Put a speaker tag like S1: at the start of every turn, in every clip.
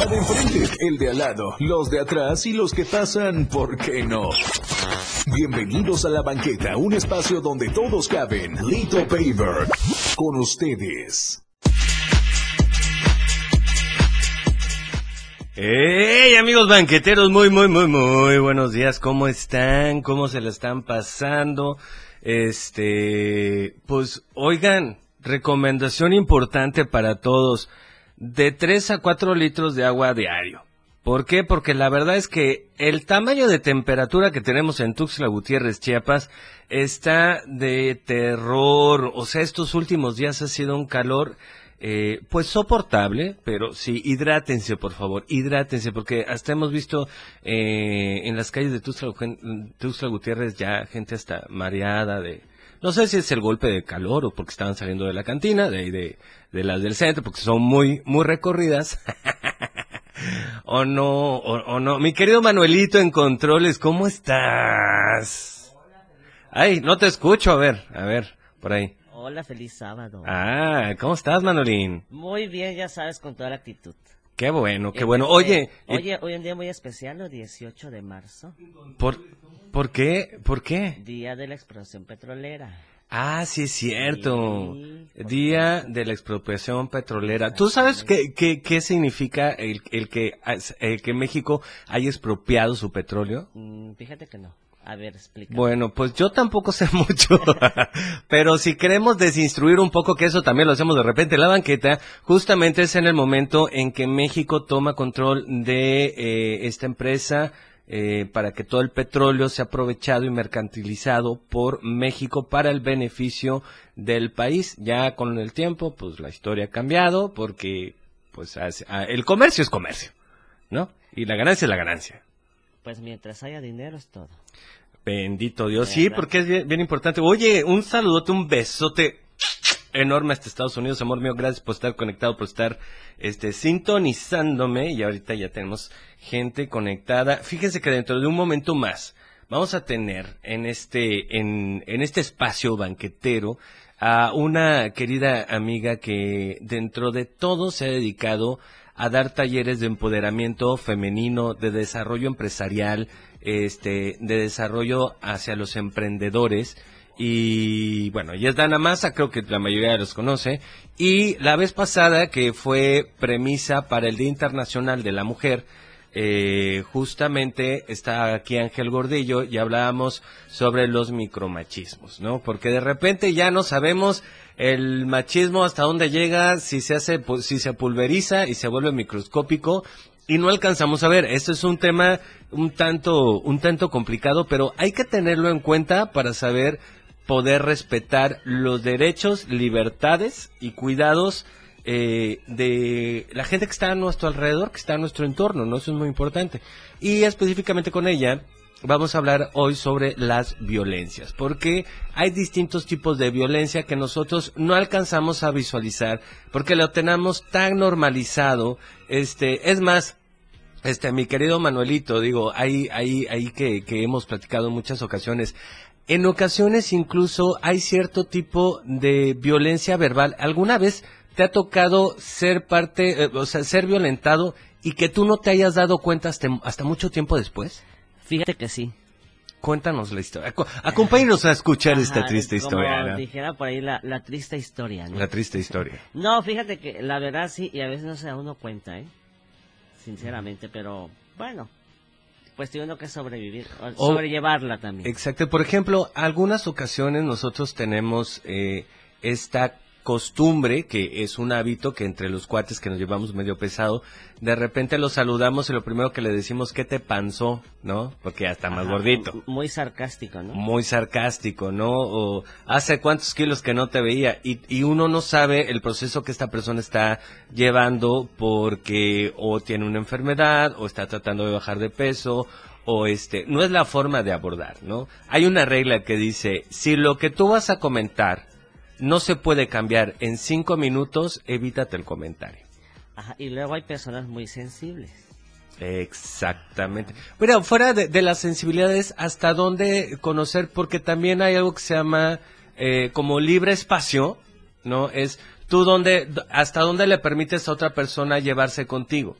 S1: La de enfrente, el de al lado, los de atrás y los que pasan, ¿por qué no? Bienvenidos a la banqueta, un espacio donde todos caben. Lito Paver, con ustedes.
S2: ¡Hey amigos banqueteros! Muy, muy, muy, muy buenos días. ¿Cómo están? ¿Cómo se la están pasando? Este, pues, oigan, recomendación importante para todos. De 3 a 4 litros de agua diario. ¿Por qué? Porque la verdad es que el tamaño de temperatura que tenemos en Tuxtla Gutiérrez, Chiapas, está de terror. O sea, estos últimos días ha sido un calor eh, pues soportable, pero sí, hidrátense, por favor, hidrátense, porque hasta hemos visto eh, en las calles de Tuxtla, Gutiérrez ya gente hasta mareada de... No sé si es el golpe de calor o porque estaban saliendo de la cantina, de ahí de, de las del centro, porque son muy, muy recorridas. o no, o, no. Mi querido Manuelito en controles, ¿cómo estás? Ay, no te escucho, a ver, a ver, por ahí.
S3: Hola, feliz sábado.
S2: Ah, ¿cómo estás, Manolín?
S3: Muy bien, ya sabes, con toda la actitud.
S2: Qué bueno, qué bueno. Oye,
S3: oye, hoy un día muy especial, el 18 de marzo.
S2: ¿Por, ¿Por qué? ¿Por qué?
S3: Día de la expropiación petrolera.
S2: Ah, sí es cierto. Día de la expropiación petrolera. ¿Tú sabes qué, qué, qué significa el, el, que, el que México haya expropiado su petróleo?
S3: Mm, fíjate que no. A ver, explica.
S2: Bueno, pues yo tampoco sé mucho, pero si queremos desinstruir un poco, que eso también lo hacemos de repente en la banqueta, justamente es en el momento en que México toma control de eh, esta empresa eh, para que todo el petróleo sea aprovechado y mercantilizado por México para el beneficio del país. Ya con el tiempo, pues la historia ha cambiado porque pues el comercio es comercio, ¿no? Y la ganancia es la ganancia.
S3: Pues mientras haya dinero es todo.
S2: Bendito Dios. Sí, porque es bien, importante. Oye, un saludote, un besote enorme hasta Estados Unidos, amor mío. Gracias por estar conectado, por estar este, sintonizándome. Y ahorita ya tenemos gente conectada. Fíjense que dentro de un momento más vamos a tener en este, en, en este espacio banquetero a una querida amiga que dentro de todo se ha dedicado a dar talleres de empoderamiento femenino, de desarrollo empresarial, este, de desarrollo hacia los emprendedores. Y bueno, y es Dana Massa, creo que la mayoría los conoce. Y la vez pasada, que fue premisa para el Día Internacional de la Mujer, eh, justamente está aquí Ángel Gordillo y hablábamos sobre los micromachismos, ¿no? Porque de repente ya no sabemos el machismo hasta dónde llega, si se hace, si se pulveriza y se vuelve microscópico y no alcanzamos a ver. Esto es un tema un tanto, un tanto complicado, pero hay que tenerlo en cuenta para saber poder respetar los derechos, libertades y cuidados eh, de la gente que está a nuestro alrededor, que está a nuestro entorno, ¿no? Eso es muy importante. Y específicamente con ella, vamos a hablar hoy sobre las violencias, porque hay distintos tipos de violencia que nosotros no alcanzamos a visualizar, porque lo tenemos tan normalizado, este, es más, este, mi querido Manuelito, digo, ahí, ahí, ahí que, que hemos platicado en muchas ocasiones, en ocasiones incluso hay cierto tipo de violencia verbal. ¿Alguna vez te ha tocado ser parte, eh, o sea, ser violentado y que tú no te hayas dado cuenta hasta, hasta mucho tiempo después?
S3: Fíjate que sí.
S2: Cuéntanos la historia. Acompáñenos a escuchar esta triste historia.
S3: Como dijera por ahí la, triste historia.
S2: La triste historia.
S3: No, fíjate que la verdad sí, y a veces no se da uno cuenta, ¿eh? Sinceramente, pero bueno, pues tiene uno que sobrevivir, sobrellevarla también.
S2: Exacto. Por ejemplo, algunas ocasiones nosotros tenemos eh, esta costumbre, que es un hábito que entre los cuates que nos llevamos medio pesado, de repente lo saludamos y lo primero que le decimos, ¿qué te panzó? ¿No? Porque ya está más gordito.
S3: Muy sarcástico, ¿no?
S2: Muy sarcástico, ¿no? O hace cuántos kilos que no te veía y, y uno no sabe el proceso que esta persona está llevando porque o tiene una enfermedad o está tratando de bajar de peso o este, no es la forma de abordar, ¿no? Hay una regla que dice, si lo que tú vas a comentar no se puede cambiar en cinco minutos, evítate el comentario.
S3: Ajá, y luego hay personas muy sensibles.
S2: Exactamente. Bueno, fuera de, las sensibilidades, ¿hasta dónde conocer? Porque también hay algo que se llama eh, como libre espacio, ¿no? Es tú dónde, hasta dónde le permites a otra persona llevarse contigo.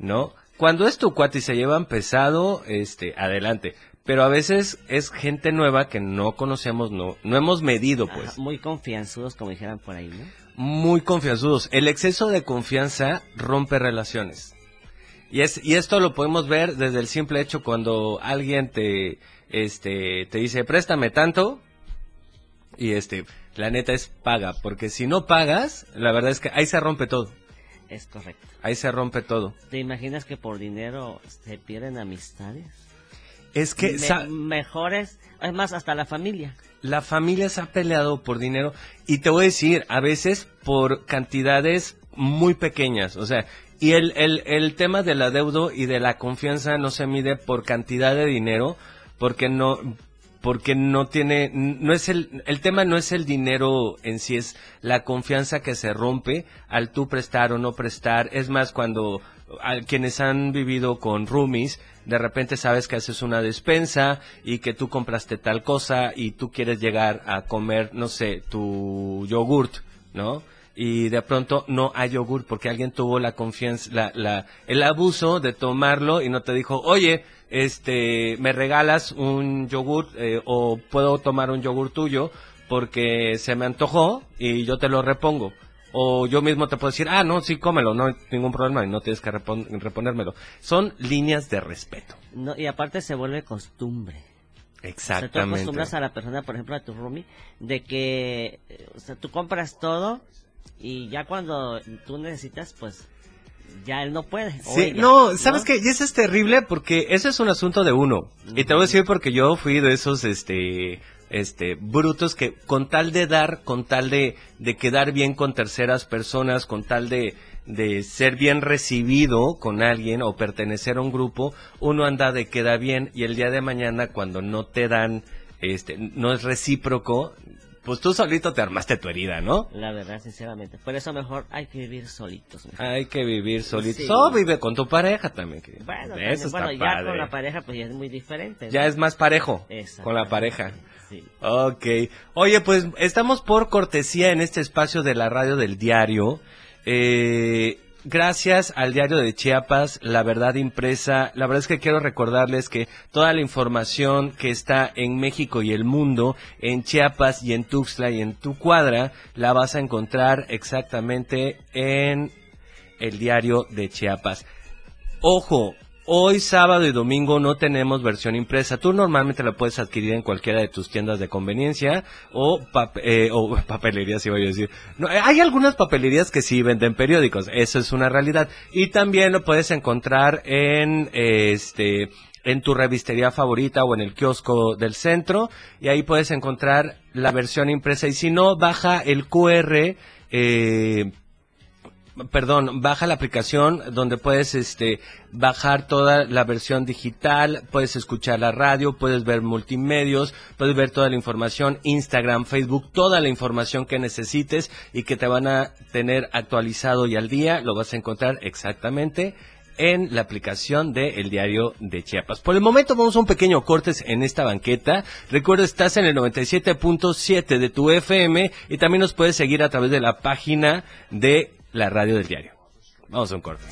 S2: ¿no? Cuando es tu cuate y se llevan pesado, este, adelante. Pero a veces es gente nueva que no conocemos, no, no hemos medido, pues.
S3: muy confianzudos, como dijeran por ahí, ¿no?
S2: Muy confianzudos. El exceso de confianza rompe relaciones. Y, es, y esto lo podemos ver desde el simple hecho cuando alguien te, este, te dice, préstame tanto, y este, la neta es paga, porque si no pagas, la verdad es que ahí se rompe todo.
S3: Es correcto.
S2: Ahí se rompe todo.
S3: ¿Te imaginas que por dinero se pierden amistades?
S2: Es que...
S3: mejores, es más, hasta la familia.
S2: La familia se ha peleado por dinero y te voy a decir, a veces por cantidades muy pequeñas. O sea, y el, el, el tema del adeudo y de la confianza no se mide por cantidad de dinero, porque no, porque no tiene, no es el, el tema no es el dinero en sí, es la confianza que se rompe al tú prestar o no prestar. Es más, cuando a quienes han vivido con roomies, de repente sabes que haces una despensa y que tú compraste tal cosa y tú quieres llegar a comer, no sé, tu yogurt, ¿no? y de pronto no hay yogur porque alguien tuvo la confianza, la, la, el abuso de tomarlo y no te dijo, oye, este, me regalas un yogur eh, o puedo tomar un yogur tuyo porque se me antojó y yo te lo repongo. O yo mismo te puedo decir, ah, no, sí, cómelo, no hay ningún problema y no tienes que reponérmelo. Son líneas de respeto.
S3: No, y aparte se vuelve costumbre.
S2: Exactamente. O sea,
S3: tú acostumbras a la persona, por ejemplo, a tu roomie, de que, eh, o sea, tú compras todo y ya cuando tú necesitas, pues ya él no puede.
S2: Sí, no, ¿sabes qué? Y eso es terrible porque eso es un asunto de uno. Y te voy a decir porque yo fui de esos, este, este, brutos que con tal de dar, con tal de, de quedar bien con terceras personas, con tal de, de ser bien recibido con alguien o pertenecer a un grupo, uno anda de queda bien y el día de mañana cuando no te dan, este, no es recíproco, pues tú solito te armaste tu herida, ¿no?
S3: La verdad, sinceramente. Por eso mejor hay que vivir solitos.
S2: Hay que vivir solitos. O vive con tu pareja también.
S3: bueno, eso bueno ya con la pareja pues ya es muy diferente.
S2: Ya es más parejo con la pareja. Sí. Ok. Oye, pues estamos por cortesía en este espacio de la radio del diario. Eh, gracias al diario de Chiapas, La Verdad Impresa. La verdad es que quiero recordarles que toda la información que está en México y el mundo, en Chiapas y en Tuxtla y en tu cuadra, la vas a encontrar exactamente en el diario de Chiapas. Ojo, Hoy sábado y domingo no tenemos versión impresa. Tú normalmente la puedes adquirir en cualquiera de tus tiendas de conveniencia o, eh, o papelerías, iba a decir. No, hay algunas papelerías que sí venden periódicos. Eso es una realidad. Y también lo puedes encontrar en este en tu revistería favorita o en el kiosco del centro y ahí puedes encontrar la versión impresa y si no baja el QR eh, perdón, baja la aplicación donde puedes este bajar toda la versión digital, puedes escuchar la radio, puedes ver multimedios, puedes ver toda la información, Instagram, Facebook, toda la información que necesites y que te van a tener actualizado y al día, lo vas a encontrar exactamente en la aplicación de El Diario de Chiapas. Por el momento vamos a un pequeño cortes en esta banqueta. Recuerda, estás en el 97.7 de tu FM y también nos puedes seguir a través de la página de la radio del diario. Vamos a un corte.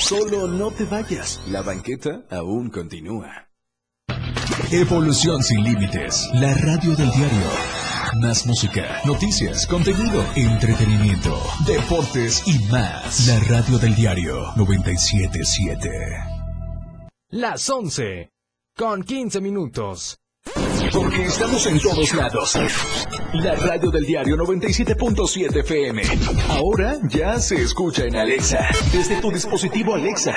S1: Solo no te vayas. La banqueta aún continúa. Evolución sin límites. La radio del diario. Más música, noticias, contenido, entretenimiento, deportes y más. La radio del diario 977.
S4: Las 11 con 15 minutos.
S1: Porque estamos en todos lados. La radio del diario 97.7 FM. Ahora ya se escucha en Alexa. Desde tu dispositivo Alexa.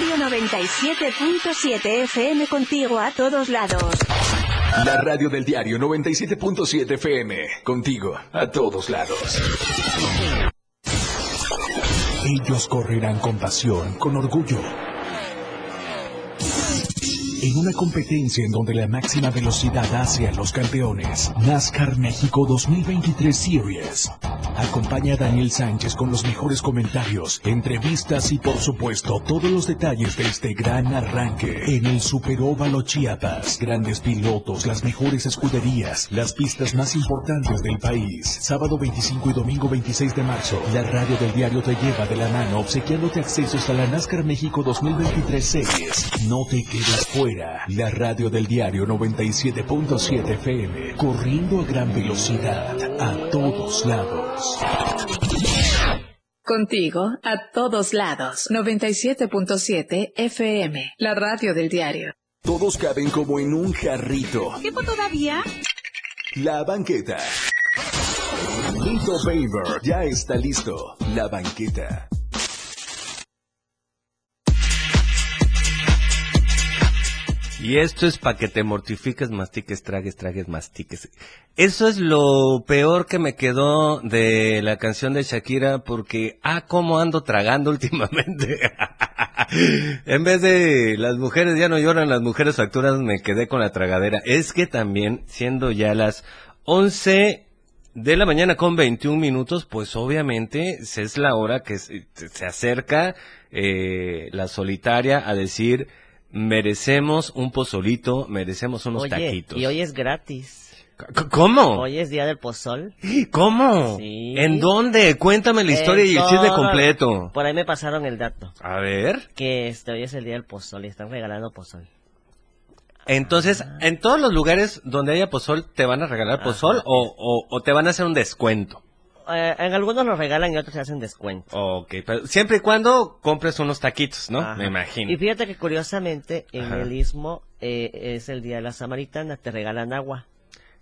S5: 97.7 FM contigo a todos lados.
S1: La radio del diario 97.7 FM. Contigo, a todos lados. Ellos correrán con pasión, con orgullo. En una competencia en donde la máxima velocidad hace a los campeones. NASCAR México 2023 Series. Acompaña a Daniel Sánchez con los mejores comentarios, entrevistas y por supuesto todos los detalles de este gran arranque en el Superóvalo Chiapas. Grandes pilotos, las mejores escuderías, las pistas más importantes del país. Sábado 25 y domingo 26 de marzo, la radio del diario te lleva de la mano obsequiándote accesos a la NASCAR México 2023 Series. No te quedes fuera. La radio del diario 97.7 FM. Corriendo a gran velocidad a todos lados.
S6: Contigo a todos lados. 97.7 FM. La radio del diario.
S1: Todos caben como en un jarrito.
S5: ¿Tiempo todavía?
S1: La banqueta. Lito Paver ya está listo. La banqueta.
S2: Y esto es para que te mortifiques, mastiques, tragues, tragues, mastiques. Eso es lo peor que me quedó de la canción de Shakira porque, ah, cómo ando tragando últimamente. en vez de las mujeres ya no lloran, las mujeres facturas, me quedé con la tragadera. Es que también, siendo ya las 11 de la mañana con 21 minutos, pues obviamente es la hora que se, acerca eh, la solitaria a decir merecemos un pozolito, merecemos unos
S3: Oye,
S2: taquitos.
S3: y hoy es gratis.
S2: ¿Cómo?
S3: Hoy es día del pozol.
S2: ¿Cómo?
S3: Sí.
S2: ¿En dónde? Cuéntame la historia y el chisme completo.
S3: Por ahí me pasaron el dato.
S2: A ver.
S3: Que este, hoy es el día del pozol y están regalando pozol.
S2: Entonces,
S3: Ah.
S2: en todos los lugares donde haya pozol, ¿te van a regalar pozol o, o, o te van a hacer un descuento?
S3: Eh, en algunos los regalan y otros se hacen descuento.
S2: Ok, pero siempre y cuando compres unos taquitos, ¿no?
S3: Ajá.
S2: Me imagino.
S3: Y fíjate que curiosamente en
S2: Ajá.
S3: el istmo eh, es el día de la samaritana, te regalan agua.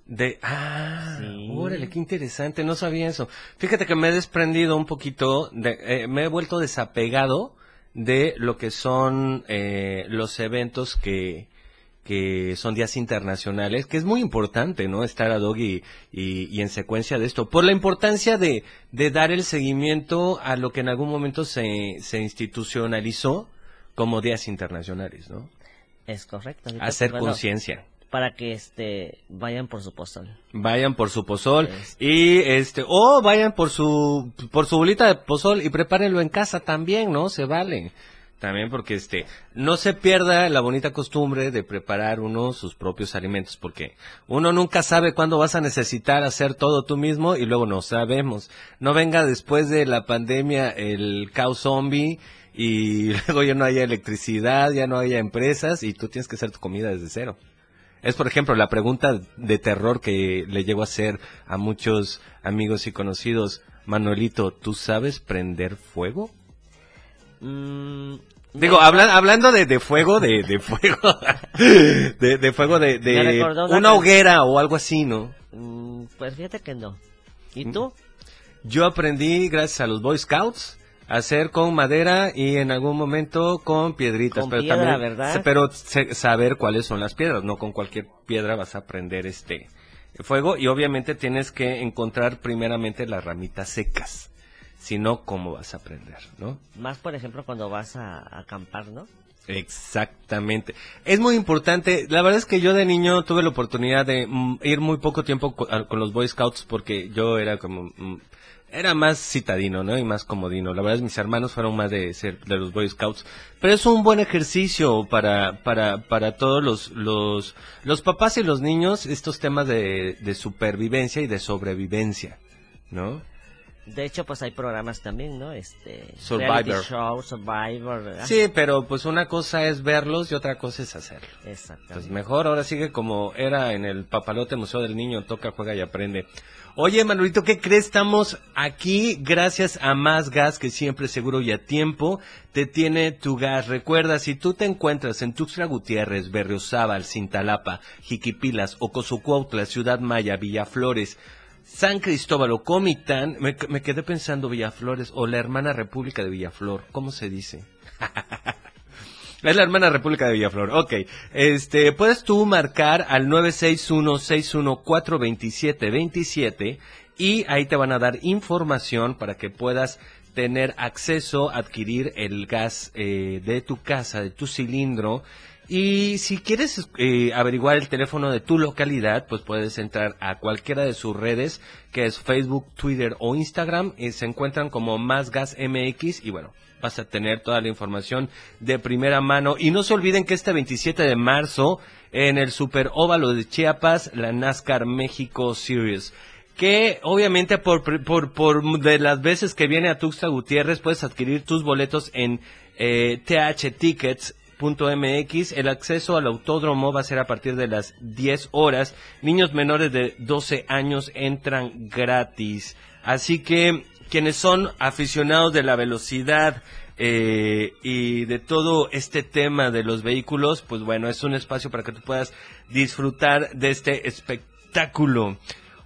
S2: De, ah,
S3: Sí.
S2: órale, qué interesante, no sabía eso. Fíjate que me he desprendido un poquito, de, eh, me he vuelto desapegado de lo que son eh, los eventos que, que son días internacionales, que es muy importante, ¿no? Estar a dog y, y, y en secuencia de esto, por la importancia de, de dar el seguimiento a lo que en algún momento se, se institucionalizó como días internacionales, ¿no?
S3: Es correcto.
S2: Hacer
S3: bueno,
S2: conciencia.
S3: Para que este vayan por su pozol.
S2: Vayan por su pozol
S3: Este.
S2: y este o vayan por su por su bolita de pozol y prepárenlo en casa también, ¿no? Se vale. También porque este no se pierda la bonita costumbre de preparar uno sus propios alimentos porque uno nunca sabe cuándo vas a necesitar hacer todo tú mismo y luego no sabemos. No venga después de la pandemia el caos zombie y luego ya no haya electricidad, ya no haya empresas y tú tienes que hacer tu comida desde cero. Es, por ejemplo, la pregunta de terror que le llego a hacer a muchos amigos y conocidos. Manuelito, ¿tú sabes prender fuego?
S3: Mm,
S2: Digo,
S3: no,
S2: habla- hablando de, de fuego, de, de fuego, de, de fuego de, de
S3: una
S2: hoguera o algo así, ¿no?
S3: mm, pues fíjate que no. ¿Y
S2: Mm.
S3: tú?
S2: Yo aprendí, gracias a los Boy Scouts, a hacer con madera y en algún momento con piedritas.
S3: Con
S2: pero
S3: piedra,
S2: también,
S3: ¿verdad?
S2: Pero saber cuáles son las piedras, no con cualquier piedra vas a prender este fuego y obviamente tienes que encontrar primeramente las ramitas secas. Si no, ¿cómo vas a prender, no?
S3: Más, por ejemplo, cuando vas a, a acampar, ¿no?
S2: Exactamente. Es muy importante. La verdad es que yo de niño tuve la oportunidad de mm, ir muy poco tiempo con los Boy Scouts porque yo era como... mm, era más citadino, ¿no? Y más comodino. La verdad es que mis hermanos fueron más de ser de los Boy Scouts. Pero es un buen ejercicio para, para, para todos los, los, los papás y los niños estos temas de, de supervivencia y de sobrevivencia, ¿no?
S3: De hecho, pues hay programas también, ¿no? Este...
S2: Survivor.
S3: Show, Survivor.
S2: Sí, pero pues una cosa es verlos y otra cosa es hacerlo.
S3: Exactamente.
S2: Pues mejor, ahora sigue como era en el Papalote Museo del Niño, toca, juega y aprende. Oye, Manuelito, ¿qué crees? Estamos aquí gracias a Más Gas, que siempre seguro y a tiempo te tiene tu gas. Recuerda, si tú te encuentras en Tuxtla Gutiérrez, Berriozábal, Cintalapa, Jiquipilas, Ocosocuautla, Ciudad Maya, Villaflores, San Cristóbal o Comitán, me, quedé pensando Villaflores o la hermana República de Villaflor, ¿cómo se dice? Es la hermana República de Villaflor. Ok. Este, puedes tú marcar al 961-614-2727 y ahí te van a dar información para que puedas tener acceso adquirir el gas eh, de tu casa, de tu cilindro. Y si quieres eh, averiguar el teléfono de tu localidad, pues puedes entrar a cualquiera de sus redes, que es Facebook, Twitter o Instagram, y se encuentran como Más Gas MX y bueno, vas a tener toda la información de primera mano. Y no se olviden que este 27 de marzo, en el Super Óvalo de Chiapas, la NASCAR México Series que obviamente por, por, por de las veces que viene a Tuxtla Gutiérrez puedes adquirir tus boletos en eh, thtickets.mx. El acceso al autódromo va a ser a partir de las 10 horas. Niños menores de 12 años entran gratis. Así que quienes son aficionados de la velocidad, eh, y de todo este tema de los vehículos, pues bueno, es un espacio para que tú puedas disfrutar de este espectáculo.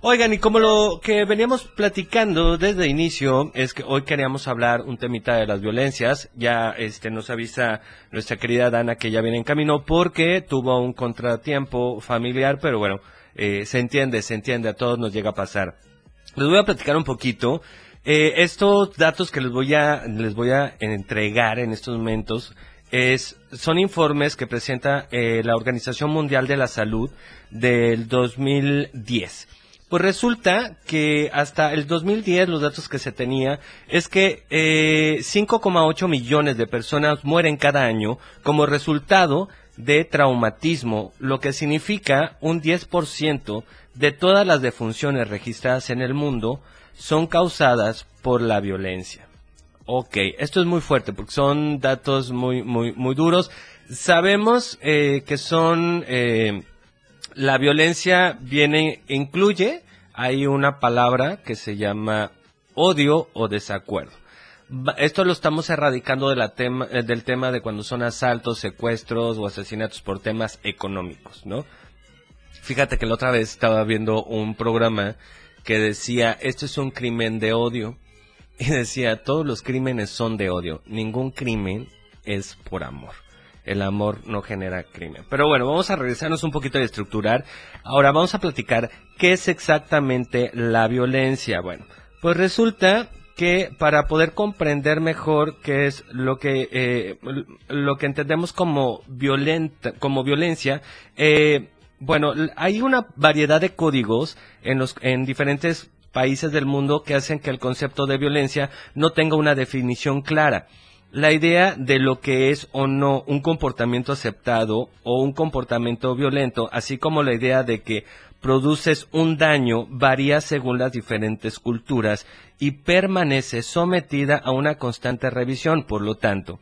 S2: Oigan, y como lo que veníamos platicando desde inicio, es que hoy queríamos hablar un temita de las violencias. Ya este nos avisa nuestra querida Dana que ya viene en camino porque tuvo un contratiempo familiar, pero bueno, eh, se entiende, se entiende, a todos nos llega a pasar. Les voy a platicar un poquito. Eh, estos datos que les voy a, les voy a entregar en estos momentos es, son informes que presenta eh, la Organización Mundial de la Salud del 2010. Pues resulta que hasta el 2010 los datos que se tenía es que eh, 5,8 millones de personas mueren cada año como resultado de traumatismo, lo que significa un 10% de todas las defunciones registradas en el mundo son causadas por la violencia. Ok, esto es muy fuerte porque son datos muy, muy, muy duros. Sabemos eh, que son eh, la violencia viene, incluye, hay una palabra que se llama odio o desacuerdo. Esto lo estamos erradicando de la tema, eh, del tema de cuando son asaltos, secuestros o asesinatos por temas económicos, ¿no? Fíjate que la otra vez estaba viendo un programa que decía, esto es un crimen de odio. Y decía, todos los crímenes son de odio. Ningún crimen es por amor el amor no genera crimen. Pero bueno, vamos a regresarnos un poquito a estructurar. Ahora vamos a platicar qué es exactamente la violencia. Bueno, pues resulta que para poder comprender mejor qué es lo que eh, lo que entendemos como violenta, como violencia, eh, bueno, hay una variedad de códigos en los en diferentes países del mundo que hacen que el concepto de violencia no tenga una definición clara la idea de lo que es o no un comportamiento aceptado o un comportamiento violento, así como la idea de que produces un daño varía según las diferentes culturas y permanece sometida a una constante revisión, por lo tanto.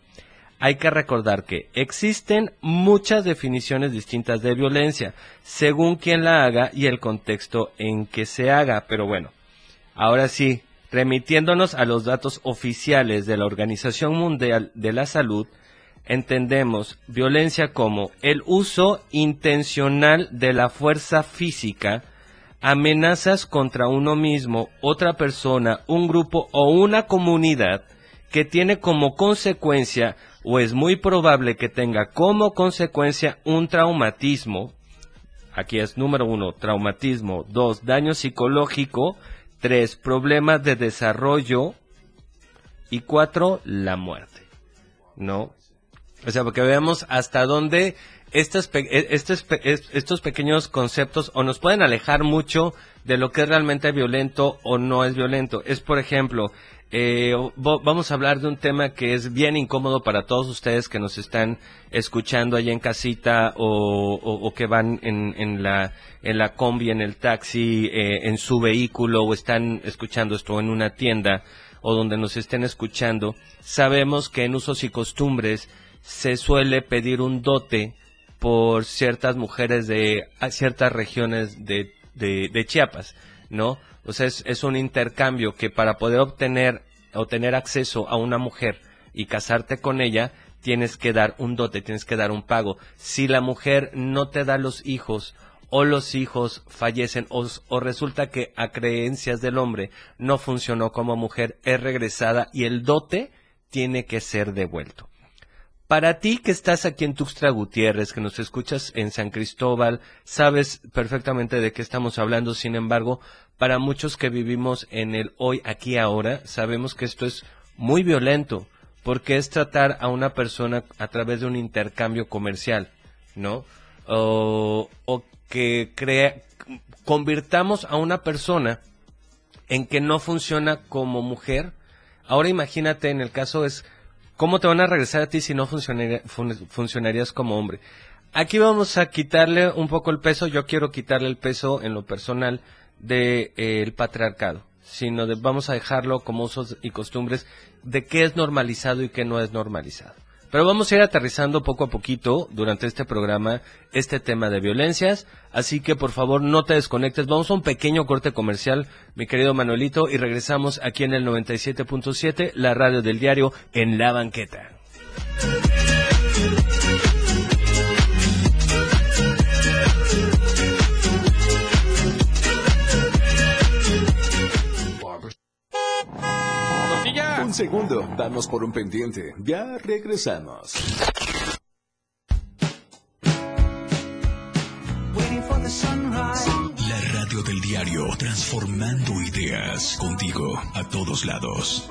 S2: Hay que recordar que existen muchas definiciones distintas de violencia, según quien la haga y el contexto en que se haga, pero bueno, ahora sí, Remitiéndonos a los datos oficiales de la Organización Mundial de la Salud, entendemos violencia como el uso intencional de la fuerza física, amenazas contra uno mismo, otra persona, un grupo o una comunidad que tiene como consecuencia o es muy probable que tenga como consecuencia un traumatismo. Aquí es número uno, traumatismo. Dos, daño psicológico Tres, problemas de desarrollo. Y cuatro, la muerte. ¿No? O sea, porque veamos hasta dónde estos, e, estos, estos pequeños conceptos o nos pueden alejar mucho de lo que es realmente violento o no es violento. Es, por ejemplo, eh, vamos a hablar de un tema que es bien incómodo para todos ustedes que nos están escuchando allá en casita o, que van en, en, la, en la combi, en el taxi, eh, en su vehículo o están escuchando esto en una tienda o donde nos estén escuchando. Sabemos que en usos y costumbres se suele pedir un dote por ciertas mujeres de ciertas regiones de, de, de Chiapas, ¿no? O sea, es, un intercambio que para poder obtener o tener acceso a una mujer y casarte con ella, tienes que dar un dote, tienes que dar un pago. Si la mujer no te da los hijos o los hijos fallecen o, o resulta que a creencias del hombre no funcionó como mujer, es regresada y el dote tiene que ser devuelto. Para ti que estás aquí en Tuxtla Gutiérrez, que nos escuchas en San Cristóbal, sabes perfectamente de qué estamos hablando, sin embargo, para muchos que vivimos en el hoy, aquí, ahora, sabemos que esto es muy violento, porque es tratar a una persona a través de un intercambio comercial, ¿no? O, o que crea, convirtamos a una persona en que no funciona como mujer. Ahora imagínate, en el caso es, ¿cómo te van a regresar a ti si no funcionaría- fun- funcionarías como hombre? Aquí vamos a quitarle un poco el peso, yo quiero quitarle el peso en lo personal del patriarcado, sino de, vamos a dejarlo como usos y costumbres de qué es normalizado y qué no es normalizado. Pero vamos a ir aterrizando poco a poquito durante este programa este tema de violencias, así que por favor no te desconectes, vamos a un pequeño corte comercial, mi querido Manuelito, y regresamos aquí en el 97.7, la radio del diario en la banqueta.
S1: Un segundo, vamos por un pendiente. Ya regresamos.
S7: La radio del diario, transformando ideas contigo a todos lados.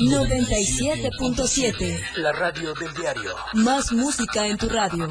S8: 97.7.
S7: La radio del diario.
S8: Más música en tu radio.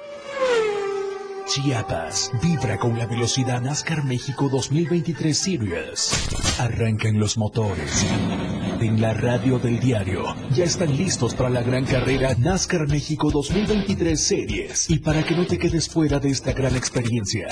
S1: Chiapas vibra con la velocidad NASCAR México 2023 Series. Arrancan los motores. En la radio del diario ya están listos para la gran carrera NASCAR México 2023 Series. Y para que no te quedes fuera de esta gran experiencia,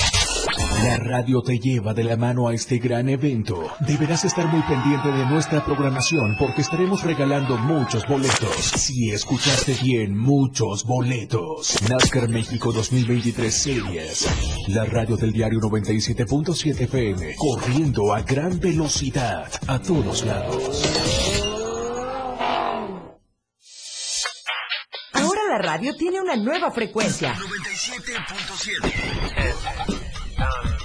S1: la radio te lleva de la mano a este gran evento. Deberás estar muy pendiente de nuestra programación porque estaremos regalando muchos boletos. Si escuchaste bien, muchos boletos. NASCAR México 2023 Series. La radio del diario 97.7 FM. Corriendo a gran velocidad a todos lados.
S9: Ahora la radio tiene una nueva frecuencia.
S7: 97.7.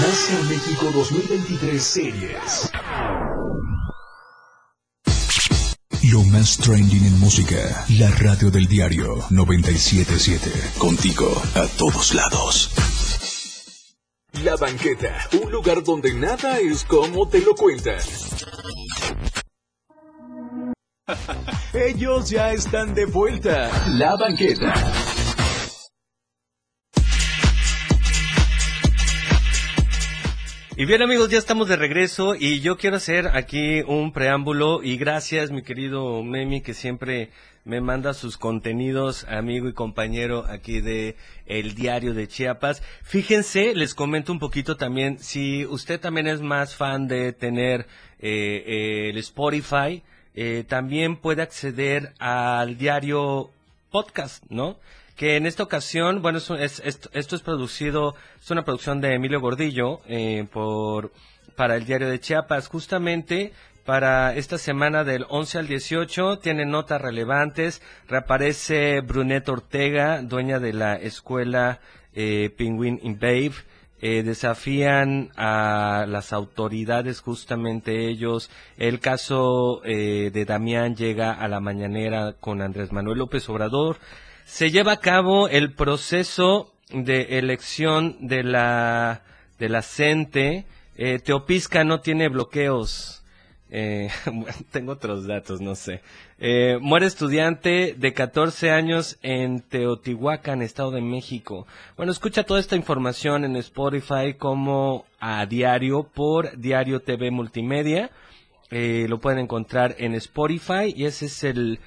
S1: NASCAR México 2023 Series.
S7: Lo más trending en música. La radio del diario 977. Contigo a todos lados.
S1: La banqueta, un lugar donde nada es como te lo cuentan. Ellos ya están de vuelta. La banqueta.
S2: Y bien amigos, ya estamos de regreso y yo quiero hacer aquí un preámbulo y gracias mi querido Memi que siempre me manda sus contenidos, amigo y compañero aquí de El Diario de Chiapas. Fíjense, les comento un poquito también, si usted también es más fan de tener eh, eh, el Spotify, eh, también puede acceder al diario podcast, ¿no? Que en esta ocasión, bueno, es, esto, es producido, es una producción de Emilio Gordillo por para el diario de Chiapas. Justamente para esta semana del 11 al 18 tiene notas relevantes. Reaparece Brunet Ortega, dueña de la escuela eh, Penguin in. Eh, desafían a las autoridades justamente ellos. El caso eh, de Damián llega a la mañanera con Andrés Manuel López Obrador. Se lleva a cabo el proceso de elección de la de la CENTE. Eh, Teopisca no tiene bloqueos. Eh, tengo otros datos, no sé. Eh, muere estudiante de 14 años en Teotihuacán, Estado de México. Bueno, escucha toda esta información en Spotify como a diario por Diario TV Multimedia. Eh, lo pueden encontrar en Spotify y ese es el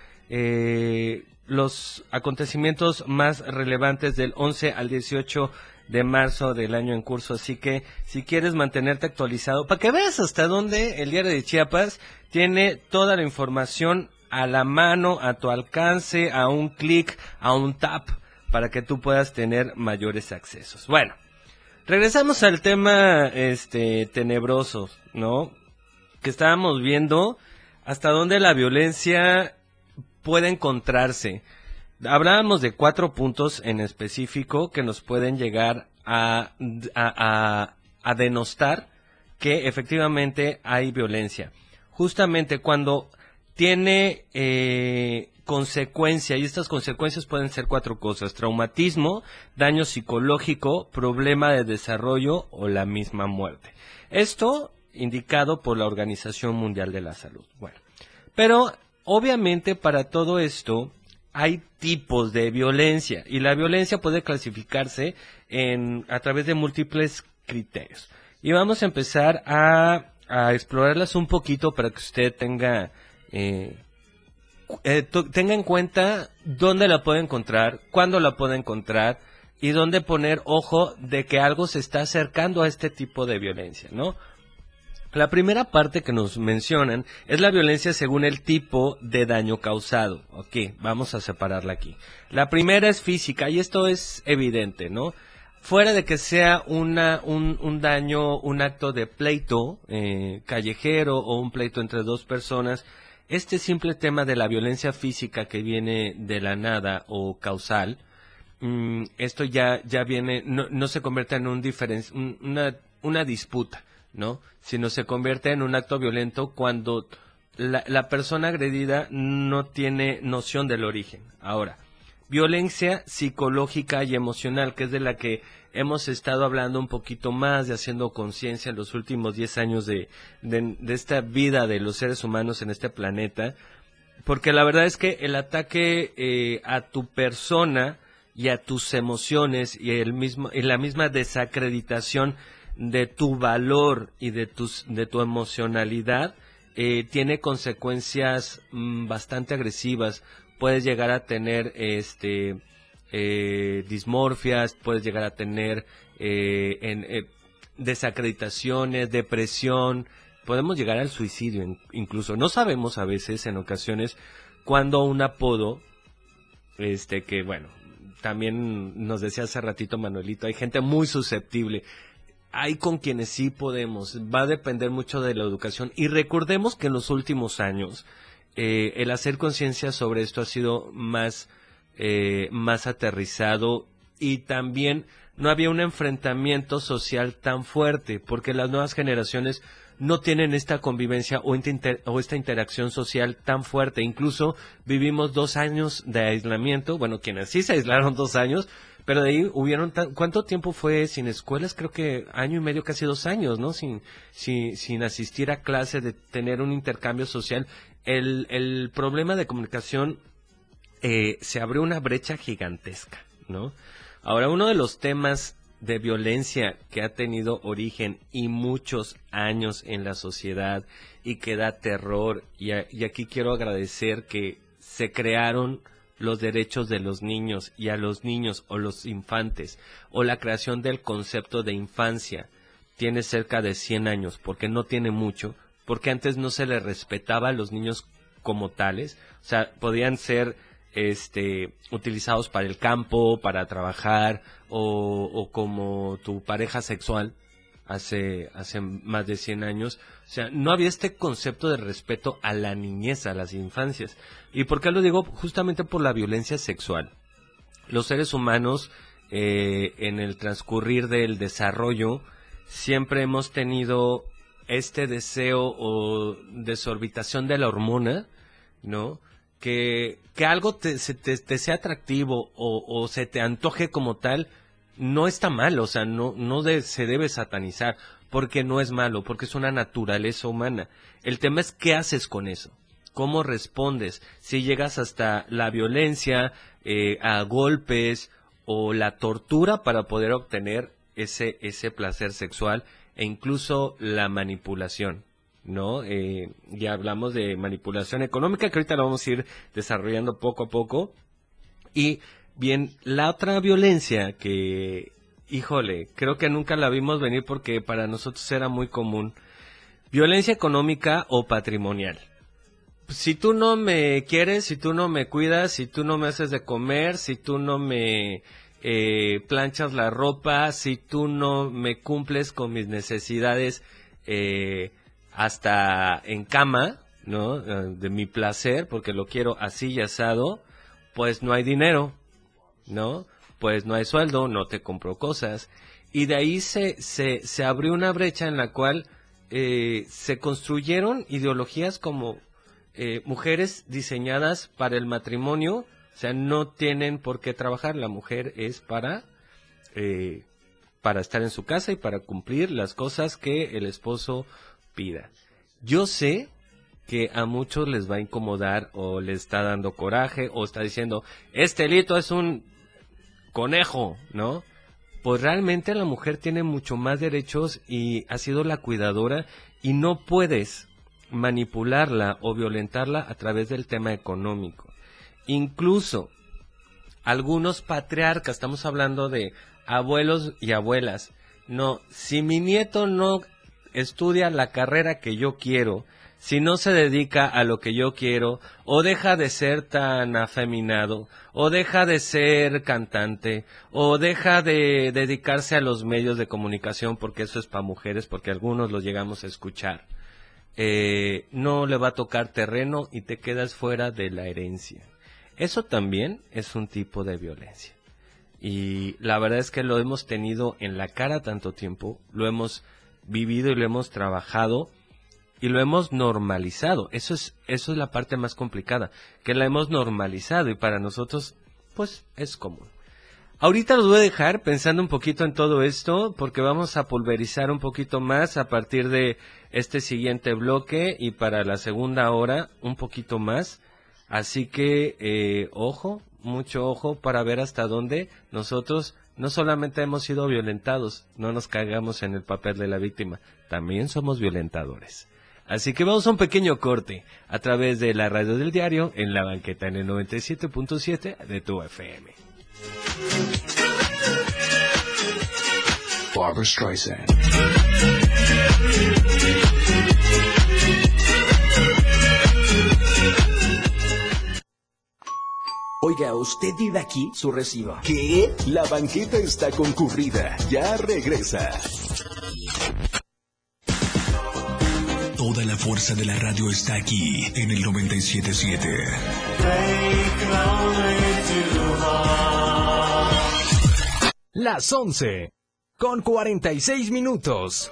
S2: los acontecimientos más relevantes del 11 al 18 de marzo del año en curso. Así que si quieres mantenerte actualizado, para que veas hasta dónde el diario de Chiapas tiene toda la información a la mano, a tu alcance, a un clic, a un tap, para que tú puedas tener mayores accesos. Bueno, regresamos al tema este tenebroso, ¿no? Que estábamos viendo hasta dónde la violencia puede encontrarse. Hablábamos de cuatro puntos en específico que nos pueden llegar a, denostar que efectivamente hay violencia. Justamente cuando tiene eh, consecuencia, y estas consecuencias pueden ser cuatro cosas, traumatismo, daño psicológico, problema de desarrollo o la misma muerte. Esto indicado por la Organización Mundial de la Salud. Bueno, pero obviamente para todo esto hay tipos de violencia y la violencia puede clasificarse en, a través de múltiples criterios. Y vamos a empezar a, explorarlas un poquito para que usted tenga, eh, eh, tenga en cuenta dónde la puede encontrar, cuándo la puede encontrar y dónde poner ojo de que algo se está acercando a este tipo de violencia, ¿no? La primera parte que nos mencionan es la violencia según el tipo de daño causado. Ok, vamos a separarla aquí. La primera es física y esto es evidente, ¿no? Fuera de que sea una, un, daño, un acto de pleito eh, callejero o un pleito entre dos personas, este simple tema de la violencia física que viene de la nada o causal, mm, esto ya, ya viene, no, no se convierte en un una, una disputa ¿no? Sino se convierte en un acto violento cuando la, la persona agredida no tiene noción del origen. Ahora, violencia psicológica y emocional, que es de la que hemos estado hablando un poquito más, de haciendo conciencia en los últimos 10 años de, de, esta vida de los seres humanos en este planeta, porque la verdad es que el ataque eh, a tu persona y a tus emociones y, el mismo, y la misma desacreditación de tu valor y de, tus, de tu emocionalidad eh, tiene consecuencias mm, bastante agresivas. Puedes llegar a tener este eh, dismorfias, puedes llegar a tener eh, desacreditaciones, depresión, podemos llegar al suicidio incluso. No sabemos a veces, en ocasiones, cuando un apodo, este que bueno, también nos decía hace ratito Manuelito, hay gente muy susceptible hay con quienes sí podemos. Va a depender mucho de la educación. Y recordemos que en los últimos años eh, el hacer conciencia sobre esto ha sido más, eh, más aterrizado y también no había un enfrentamiento social tan fuerte porque las nuevas generaciones no tienen esta convivencia o, o, esta interacción social tan fuerte. Incluso vivimos dos años de aislamiento, bueno, quienes sí se aislaron dos años, pero de ahí hubieron, ¿cuánto tiempo fue sin escuelas? Creo que año y medio, casi dos años, ¿no? Sin, sin, sin asistir a clase, de tener un intercambio social. El, el problema de comunicación eh, se abrió una brecha gigantesca, ¿no? Ahora, uno de los temas de violencia que ha tenido origen y muchos años en la sociedad y que da terror, y, y aquí quiero agradecer que se crearon los derechos de los niños y a los niños o los infantes, o la creación del concepto de infancia, tiene cerca de 100 años, porque no tiene mucho, porque antes no se le respetaba a los niños como tales, o sea, podían ser este, utilizados para el campo, para trabajar o, como tu pareja sexual hace, hace más de 100 años. O sea, no había este concepto de respeto a la niñez, a las infancias. ¿Y por qué lo digo? Justamente por la violencia sexual. Los seres humanos, eh, en el transcurrir del desarrollo, siempre hemos tenido este deseo o desorbitación de la hormona, ¿no? Que, que algo te, te, sea atractivo o, o, se te antoje como tal, no está mal, o sea, no, no se debe satanizar, porque no es malo, porque es una naturaleza humana. El tema es qué haces con eso, cómo respondes, si llegas hasta la violencia, eh, a golpes o la tortura para poder obtener ese, ese placer sexual e incluso la manipulación. ¿no? Eh, ya hablamos de manipulación económica, que ahorita lo vamos a ir desarrollando poco a poco. Y bien, la otra violencia que, híjole, creo que nunca la vimos venir porque para nosotros era muy común. Violencia económica o patrimonial. Si tú no me quieres, si tú no me cuidas, si tú no me haces de comer, si tú no me eh, planchas la ropa, si tú no me cumples con mis necesidades eh, hasta en cama, ¿no? Eh, de mi placer, porque lo quiero así y asado, pues no hay dinero, ¿no? Pues no hay sueldo, no te compro cosas. Y de ahí se, se, se abrió una brecha en la cual eh, se construyeron ideologías como eh, mujeres diseñadas para el matrimonio, o sea, no tienen por qué trabajar. La mujer es para, eh, para estar en su casa y para cumplir las cosas que el esposo pida. Yo sé que a muchos les va a incomodar o les está dando coraje o está diciendo, este lito es un conejo, ¿no? Pues realmente la mujer tiene mucho más derechos y ha sido la cuidadora y no puedes manipularla o violentarla a través del tema económico. Incluso algunos patriarcas, estamos hablando de abuelos y abuelas, no, si mi nieto no estudia la carrera que yo quiero, si no se dedica a lo que yo quiero, o deja de ser tan afeminado, o deja de ser cantante, o deja de dedicarse a los medios de comunicación, porque eso es para mujeres, porque algunos los llegamos a escuchar, eh, no le va a tocar terreno y te quedas fuera de la herencia. Eso también es un tipo de violencia. Y la verdad es que lo hemos tenido en la cara tanto tiempo, lo hemos vivido y lo hemos trabajado y lo hemos normalizado. Eso es, eso es la parte más complicada, que la hemos normalizado y para nosotros, pues, es común. Ahorita los voy a dejar pensando un poquito en todo esto, porque vamos a pulverizar un poquito más a partir de este siguiente bloque y para la segunda hora un poquito más. Así que, eh, ojo, mucho ojo para ver hasta dónde nosotros no solamente hemos sido violentados, no nos cagamos en el papel de la víctima, también somos violentadores. Así que vamos a un pequeño corte a través de la radio del diario en la banqueta en el 97.7 de tu FM. Barbara Streisand.
S1: Oiga, ¿usted vive aquí? Su recibo. ¿Qué? La banqueta está concurrida. Ya regresa.
S7: Toda la fuerza de la radio está aquí en el 977.
S4: Las 11 con 46 minutos.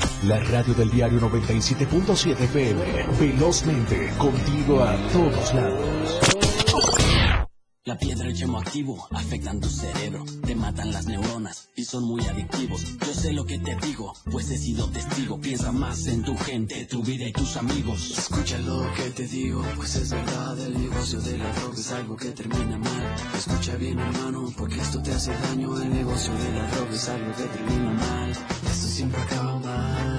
S1: La radio del diario 97.7 FM. Velozmente, contigo a todos lados.
S10: La piedra y yemo activo afectan tu cerebro, te matan las neuronas y son muy adictivos. Yo sé lo que te digo, pues he sido testigo. Piensa más en tu gente, tu vida y tus amigos.
S11: Escucha lo que te digo, pues es verdad. El negocio de la droga es algo que termina mal. Escucha bien, hermano, porque esto te hace daño. El negocio de la droga es algo que termina mal. Esto siempre acaba mal,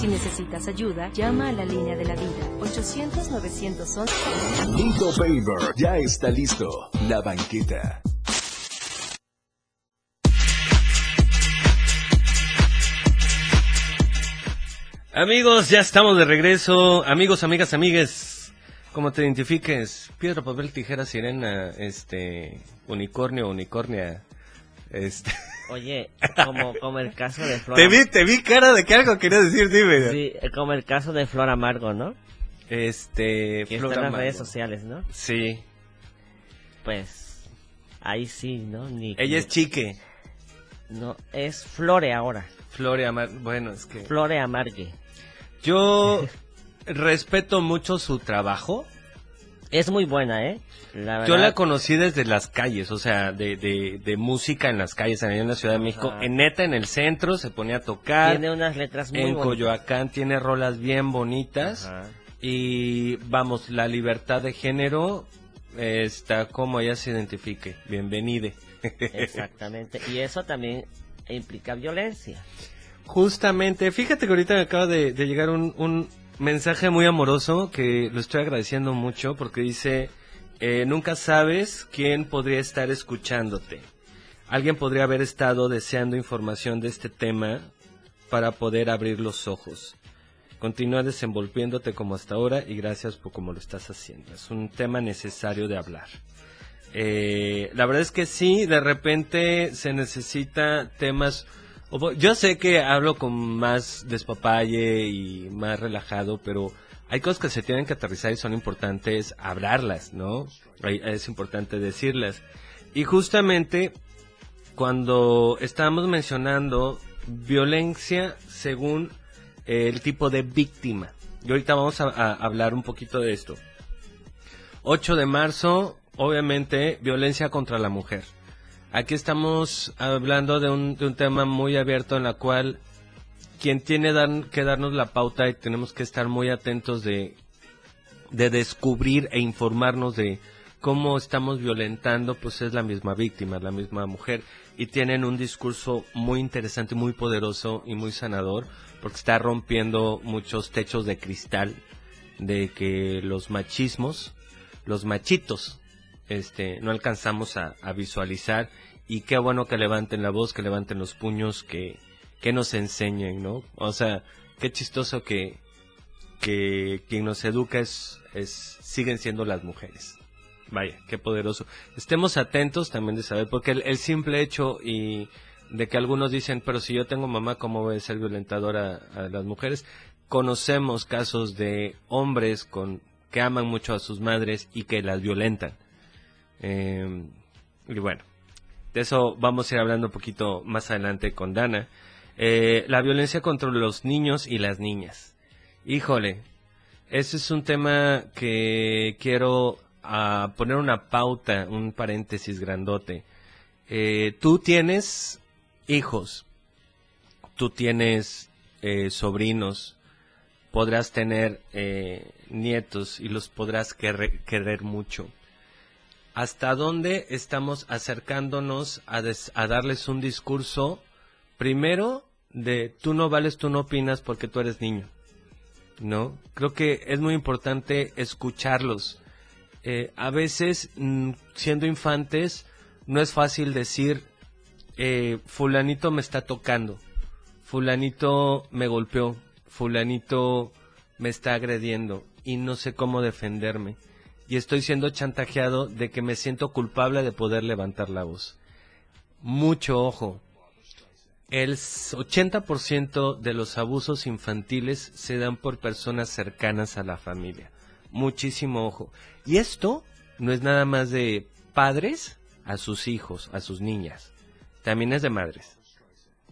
S9: Si necesitas ayuda, llama a la línea de la vida 800-911.
S1: Lito Paver ya está listo. La banqueta.
S2: Amigos, ya estamos de regreso. Amigos, amigas, amigues, como te identifiques, piedra, papel, tijera, sirena, este, unicornio, unicornia, este.
S3: Oye, como, como el caso de Flor.
S2: Te vi, te vi cara de que algo querías decir, dime.
S3: Sí, como el caso de Flor Amargo, ¿no?
S2: Este,
S3: que
S2: Flor
S3: está en las
S2: Amargo.
S3: redes sociales, ¿no?
S2: Sí.
S3: Pues, ahí sí, ¿no? Ni,
S2: Ella es chique.
S3: No, es Flore ahora.
S2: Flore Amar, bueno, es que.
S3: Flore Amargue.
S2: Yo respeto mucho su trabajo.
S3: Es muy buena, ¿eh? La
S2: Yo la
S3: verdad,
S2: conocí desde las calles, o sea, de, de, de música en las calles, en la Ciudad de México.
S3: Ajá.
S2: En neta, en el centro, se ponía a tocar.
S3: tiene unas letras muy
S2: en
S3: bonitas.
S2: Coyoacán tiene rolas bien bonitas.
S3: Ajá.
S2: Y vamos, la libertad de género eh, está como ella se identifique. Bienvenide.
S3: Exactamente. Y eso también implica violencia.
S2: Justamente, fíjate que ahorita me acaba de, de llegar un, un mensaje muy amoroso que lo estoy agradeciendo mucho porque dice, eh, nunca sabes quién podría estar escuchándote. Alguien podría haber estado deseando información de este tema para poder abrir los ojos. Continúa desenvolviéndote como hasta ahora y gracias por cómo lo estás haciendo. Es un tema necesario de hablar. Eh, la verdad es que sí, de repente se necesita temas. Yo sé que hablo con más despapalle y más relajado, pero hay cosas que se tienen que aterrizar y son importantes hablarlas, ¿no? Es importante decirlas. Y justamente cuando estábamos mencionando violencia según el tipo de víctima, y ahorita vamos a, a hablar un poquito de esto. 8 de marzo, obviamente, violencia contra la mujer. Aquí estamos hablando de un, de un tema muy abierto en la cual quien tiene dar- que darnos la pauta y tenemos que estar muy atentos de, de descubrir e informarnos de cómo estamos violentando, pues es la misma víctima, la misma mujer. Y tienen un discurso muy interesante, muy poderoso y muy sanador, porque está rompiendo muchos techos de cristal de que los machismos, los machitos, este, no alcanzamos a, visualizar y qué bueno que levanten la voz, que levanten los puños, que, nos enseñen, ¿no? O sea, qué chistoso que, que quien nos educa es, es, siguen siendo las mujeres. Vaya, qué poderoso. Estemos atentos también de saber, porque el, simple hecho y de que algunos dicen, pero si yo tengo mamá, ¿cómo voy a ser violentadora a, a las mujeres? Conocemos casos de hombres con que aman mucho a sus madres y que las violentan. Eh, y bueno, de eso vamos a ir hablando un poquito más adelante con Dana. Eh, la violencia contra los niños y las niñas. Híjole, ese es un tema que quiero ah, poner una pauta, un paréntesis grandote. Eh, tú tienes hijos, tú tienes eh, sobrinos, podrás tener eh, nietos y los podrás querer mucho. ¿Hasta dónde estamos acercándonos a, darles un discurso, primero, de tú no vales, tú no opinas porque tú eres niño? ¿No? Creo que es muy importante escucharlos. Eh, a veces, mm, siendo infantes, no es fácil decir, eh, fulanito me está tocando, fulanito me golpeó, fulanito me está agrediendo y no sé cómo defenderme. Y estoy siendo chantajeado de que me siento culpable de poder levantar la voz. Mucho ojo. El 80% de los abusos infantiles se dan por personas cercanas a la familia. Muchísimo ojo. Y esto no es nada más de padres a sus hijos, a sus niñas. También es de madres.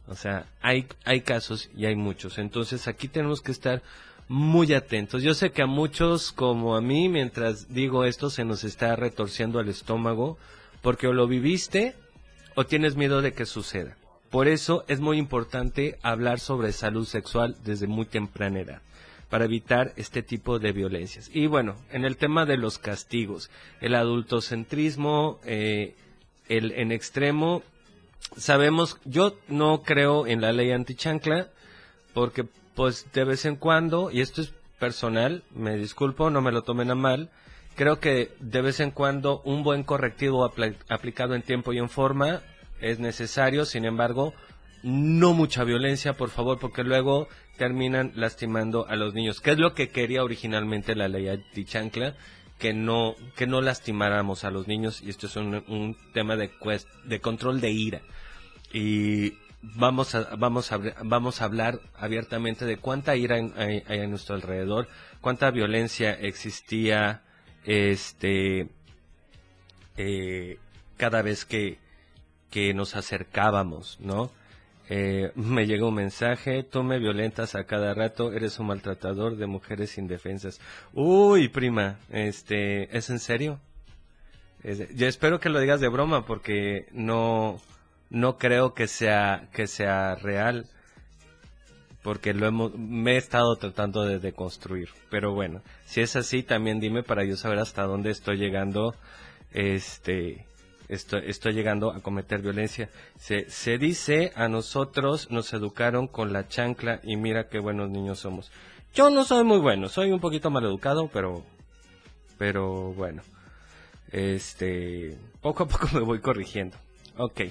S2: O sea, hay, hay casos y hay muchos. Entonces aquí tenemos que estar muy atentos. Yo sé que a muchos, como a mí, mientras digo esto, se nos está retorciendo el estómago, porque o lo viviste o tienes miedo de que suceda. Por eso es muy importante hablar sobre salud sexual desde muy temprana edad para evitar este tipo de violencias. Y bueno, en el tema de los castigos, el adultocentrismo eh, el, en extremo, sabemos, yo no creo en la ley antichancla, porque pues de vez en cuando, y esto es personal, me disculpo, no me lo tomen a mal, creo que de vez en cuando un buen correctivo aplicado en tiempo y en forma es necesario, sin embargo, no mucha violencia, por favor, porque luego terminan lastimando a los niños, que es lo que quería originalmente la ley antichancla, que no, que no lastimáramos a los niños, y esto es un, tema de, de control de ira. Y vamos a, vamos a, vamos a hablar abiertamente de cuánta ira hay, hay a nuestro alrededor, cuánta violencia existía, este, eh, cada vez que, que nos acercábamos, ¿no? Eh, me llega un mensaje, tú me violentas a cada rato, eres un maltratador de mujeres indefensas. Uy, prima, este, ¿es en serio? yo espero que lo digas de broma porque no, no creo que sea, que sea real. Porque lo hemos, me he estado tratando de deconstruir. Pero bueno, si es así, también dime para yo saber hasta dónde estoy llegando, este, estoy, llegando a cometer violencia. Se, se dice, a nosotros nos educaron con la chancla y mira qué buenos niños somos. Yo no soy muy bueno, soy un poquito mal educado, pero, pero bueno, este, poco a poco me voy corrigiendo. Ok.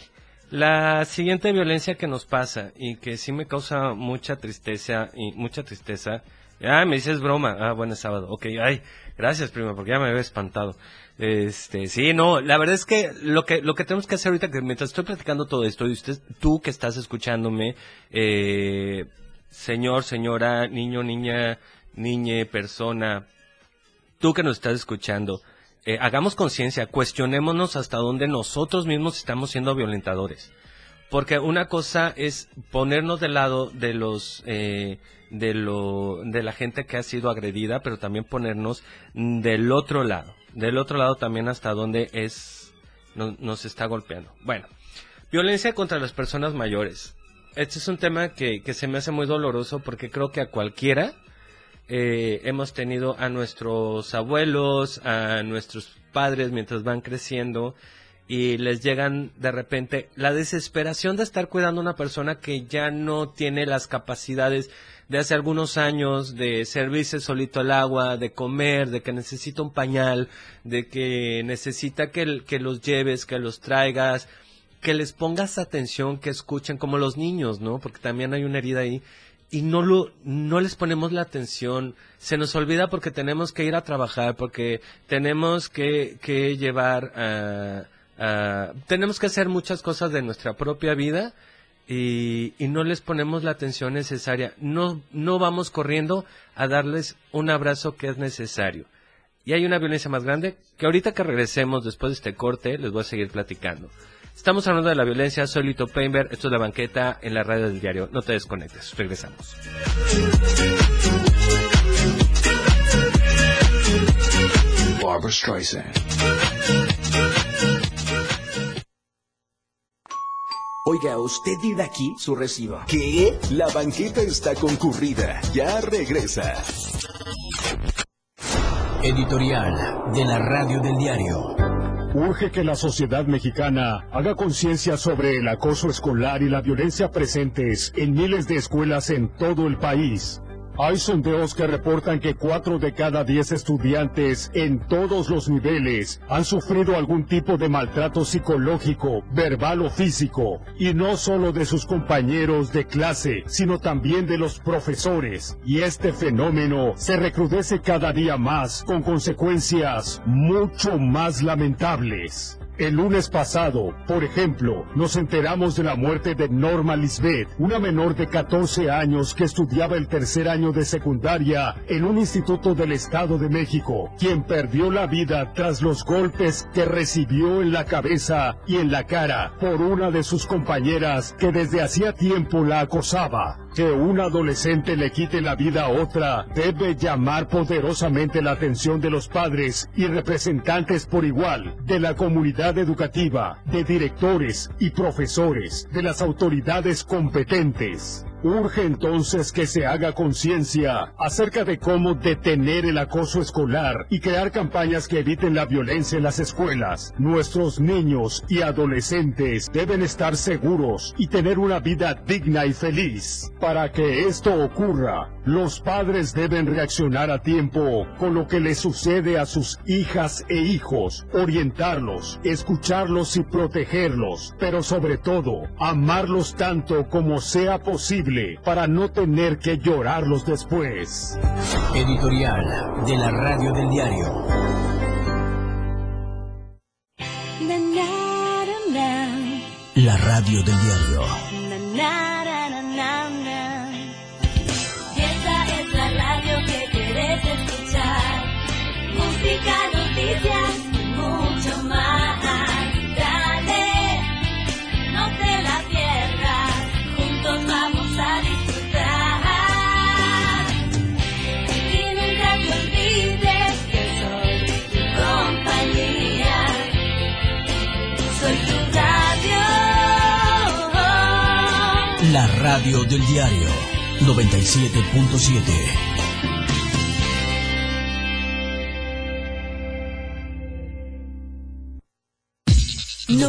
S2: La siguiente violencia que nos pasa y que sí me causa mucha tristeza y mucha tristeza. Ah, me dices broma. Ah, bueno, sábado. Ok, ay, gracias, prima, porque ya me había espantado. Este, sí, no, la verdad es que lo que lo que tenemos que hacer ahorita que mientras estoy platicando todo esto y usted tú que estás escuchándome, eh, señor, señora, niño, niña, niñe, persona, tú que nos estás escuchando, eh, hagamos conciencia, cuestionémonos hasta dónde nosotros mismos estamos siendo violentadores. Porque una cosa es ponernos del lado de los eh, de lo de la gente que ha sido agredida, pero también ponernos del otro lado del otro lado también hasta dónde es nos está golpeando. Bueno, violencia contra las personas mayores. Este es un tema que, que se me hace muy doloroso porque creo que a cualquiera eh, hemos tenido a nuestros abuelos, a nuestros padres mientras van creciendo y les llegan de repente la desesperación de estar cuidando a una persona que ya no tiene las capacidades de hace algunos años de servirse solito el agua, de comer, de que necesita un pañal, de que necesita que, que los lleves, que los traigas, que les pongas atención, que escuchen como los niños, ¿no? Porque también hay una herida ahí y no lo no les ponemos la atención se nos olvida porque tenemos que ir a trabajar porque tenemos que, que llevar a, tenemos que hacer muchas cosas de nuestra propia vida y, no les ponemos la atención necesaria. No, no vamos corriendo a darles un abrazo que es necesario. Y hay una violencia más grande que ahorita que regresemos después de este corte les voy a seguir platicando. Estamos hablando de la violencia, soy Lito Painter, esto es la banqueta en la radio del diario. No te desconectes, regresamos.
S1: Oiga, ¿usted vive aquí? Su recibo. ¿Qué? La banqueta está concurrida. Ya regresa.
S12: Editorial de la Radio del Diario.
S13: Urge que la sociedad mexicana haga conciencia sobre el acoso escolar y la violencia presentes en miles de escuelas en todo el país. Hay sondeos que reportan que cuatro de cada diez estudiantes en todos los niveles han sufrido algún tipo de maltrato psicológico, verbal o físico, y no solo de sus compañeros de clase, sino también de los profesores. Y este fenómeno se recrudece cada día más con consecuencias mucho más lamentables. El lunes pasado, por ejemplo, nos enteramos de la muerte de Norma Lisbeth, una menor de 14 años que estudiaba el tercer año de secundaria en un instituto del Estado de México, quien perdió la vida tras los golpes que recibió en la cabeza y en la cara por una de sus compañeras que desde hacía tiempo la acosaba. Que un adolescente le quite la vida a otra debe llamar poderosamente la atención de los padres y representantes por igual, de la comunidad educativa, de directores y profesores, de las autoridades competentes. Urge entonces que se haga conciencia acerca de cómo detener el acoso escolar y crear campañas que eviten la violencia en las escuelas. Nuestros niños y adolescentes deben estar seguros y tener una vida digna y feliz. Para que esto ocurra, los padres deben reaccionar a tiempo con lo que les sucede a sus hijas e hijos, orientarlos, escucharlos y protegerlos, pero sobre todo, amarlos tanto como sea posible para no tener que llorarlos después.
S12: Editorial de la Radio del Diario. La Radio del Diario.
S8: Música, noticias, mucho más. Dale, no te la pierdas. Juntos vamos a disfrutar. Y nunca te olvides que soy tu compañía. Soy tu radio.
S12: La Radio del Diario 97.7.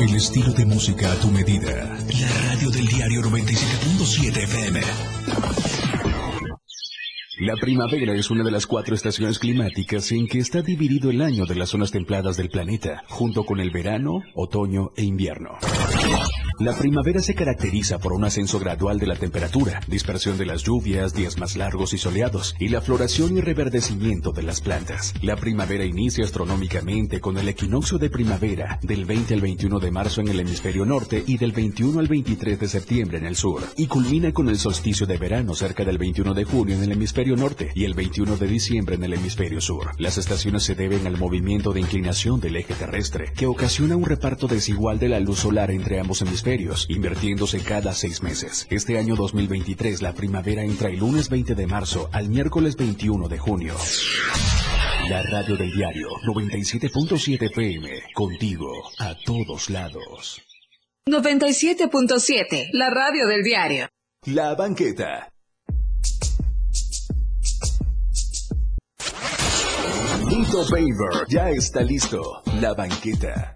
S7: El estilo de música a tu medida. La radio del diario 97.7 FM.
S1: La primavera es una de las cuatro estaciones climáticas en que está dividido el año de las zonas templadas del planeta, junto con el verano, otoño e invierno. La primavera se caracteriza por un ascenso gradual de la temperatura, dispersión de las lluvias, días más largos y soleados, y la floración y reverdecimiento de las plantas. La primavera inicia astronómicamente con el equinoccio de primavera, del 20 al 21 de marzo en el hemisferio norte y del 21 al 23 de septiembre en el sur, y culmina con el solsticio de verano cerca del 21 de junio en el hemisferio norte y el 21 de diciembre en el hemisferio sur. Las estaciones se deben al movimiento de inclinación del eje terrestre, que ocasiona un reparto desigual de la luz solar entre ambos hemisferios, invirtiéndose cada seis meses. Este año 2023 la primavera entra el lunes 20 de marzo al miércoles 21 de junio. La radio del diario 97.7 FM, contigo a todos lados.
S6: 97.7, la radio del diario.
S1: La banqueta. Lito Paver ya está listo. La banqueta.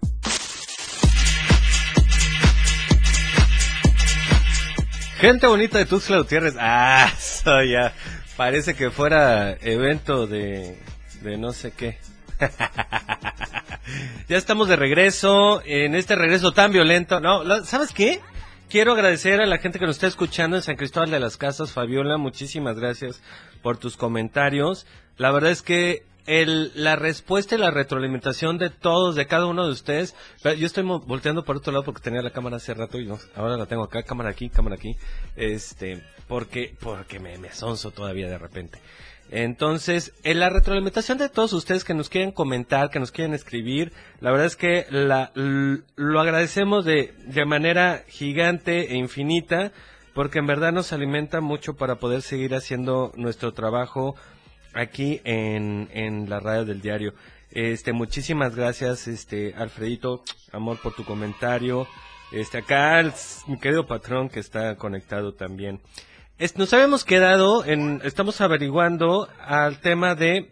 S2: Gente bonita de Tuxtla Gutiérrez. Ah, eso ya. Parece que fuera evento de, de no sé qué. ya estamos de regreso, en este regreso tan violento. No, ¿sabes qué? Quiero agradecer a la gente que nos está escuchando en San Cristóbal de las Casas, Fabiola, muchísimas gracias por tus comentarios. La verdad es que el, la respuesta y la retroalimentación de todos, de cada uno de ustedes, yo estoy volteando por otro lado porque tenía la cámara hace rato y no, ahora la tengo acá, cámara aquí, cámara aquí, este, porque, porque me, me sonso todavía de repente. Entonces, en la retroalimentación de todos ustedes que nos quieren comentar, que nos quieren escribir, la verdad es que la, lo agradecemos de, de manera gigante e infinita, porque en verdad nos alimenta mucho para poder seguir haciendo nuestro trabajo aquí en, en la radio del diario. Este, muchísimas gracias, este, Alfredito, amor por tu comentario. Este, acá, mi querido patrón que está conectado también. Es- nos habíamos quedado en, estamos averiguando al tema de,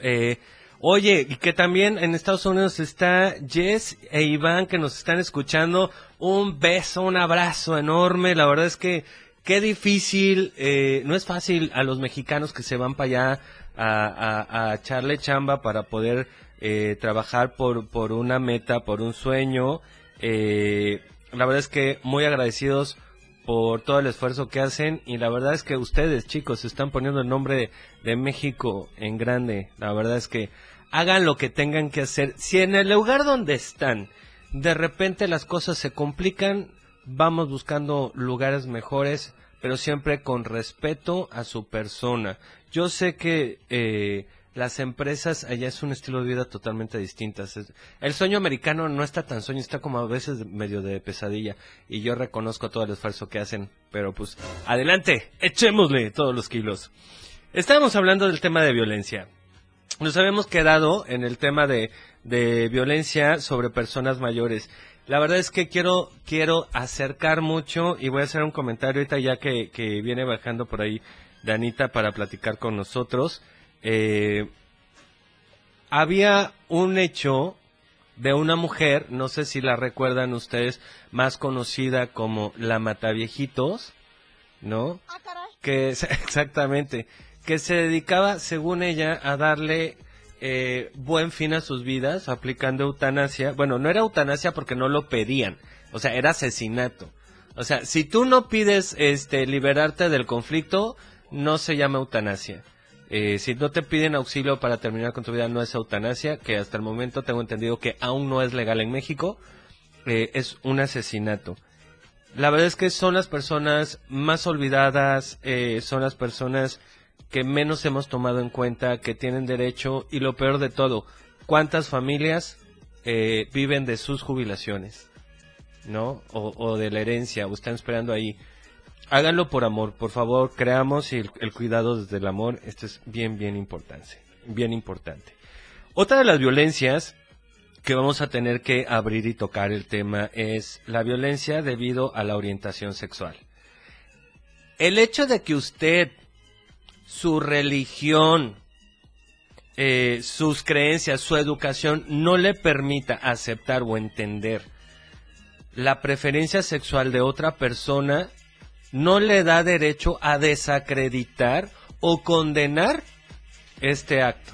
S2: eh, Oye, y que también en Estados Unidos está Jess e Iván que nos están escuchando. Un beso, un abrazo enorme. La verdad es que qué difícil, eh, no es fácil a los mexicanos que se van para allá a, a, echarle chamba para poder eh, trabajar por, por una meta, por un sueño. Eh, la verdad es que muy agradecidos por todo el esfuerzo que hacen y la verdad es que ustedes chicos están poniendo el nombre de, México en grande. La verdad es que hagan lo que tengan que hacer. Si en el lugar donde están de repente las cosas se complican, vamos buscando lugares mejores, pero siempre con respeto a su persona. Yo sé que eh, las empresas allá es un estilo de vida totalmente distinto. El sueño americano no está tan sueño, está como a veces medio de pesadilla. Y yo reconozco todo el esfuerzo que hacen, pero pues adelante, echémosle todos los kilos. Estábamos hablando del tema de violencia. Nos habíamos quedado en el tema de, de violencia sobre personas mayores. La verdad es que quiero, quiero acercar mucho y voy a hacer un comentario ahorita ya que, que viene bajando por ahí Danita para platicar con nosotros eh, había un hecho de una mujer, no sé si la recuerdan ustedes, más conocida como la Mataviejitos, ¿no? Ah, que exactamente, que se dedicaba, según ella, a darle eh, buen fin a sus vidas aplicando eutanasia. Bueno, no era eutanasia porque no lo pedían, o sea, era asesinato. O sea, si tú no pides este liberarte del conflicto, no se llama eutanasia. Eh, si no te piden auxilio para terminar con tu vida, no es eutanasia, que hasta el momento tengo entendido que aún no es legal en México, eh, es un asesinato. La verdad es que son las personas más olvidadas, eh, son las personas que menos hemos tomado en cuenta, que tienen derecho, y lo peor de todo, ¿cuántas familias viven de sus jubilaciones? ¿No? O, o de la herencia, o están esperando ahí háganlo por amor, por favor, creamos el, el, cuidado desde el amor, esto es bien, bien importante, bien importante. Otra de las violencias que vamos a tener que abrir y tocar el tema es la violencia debido a la orientación sexual. El hecho de que usted, su religión, eh, sus creencias, su educación no le permita aceptar o entender la preferencia sexual de otra persona no le da derecho a desacreditar o condenar este acto,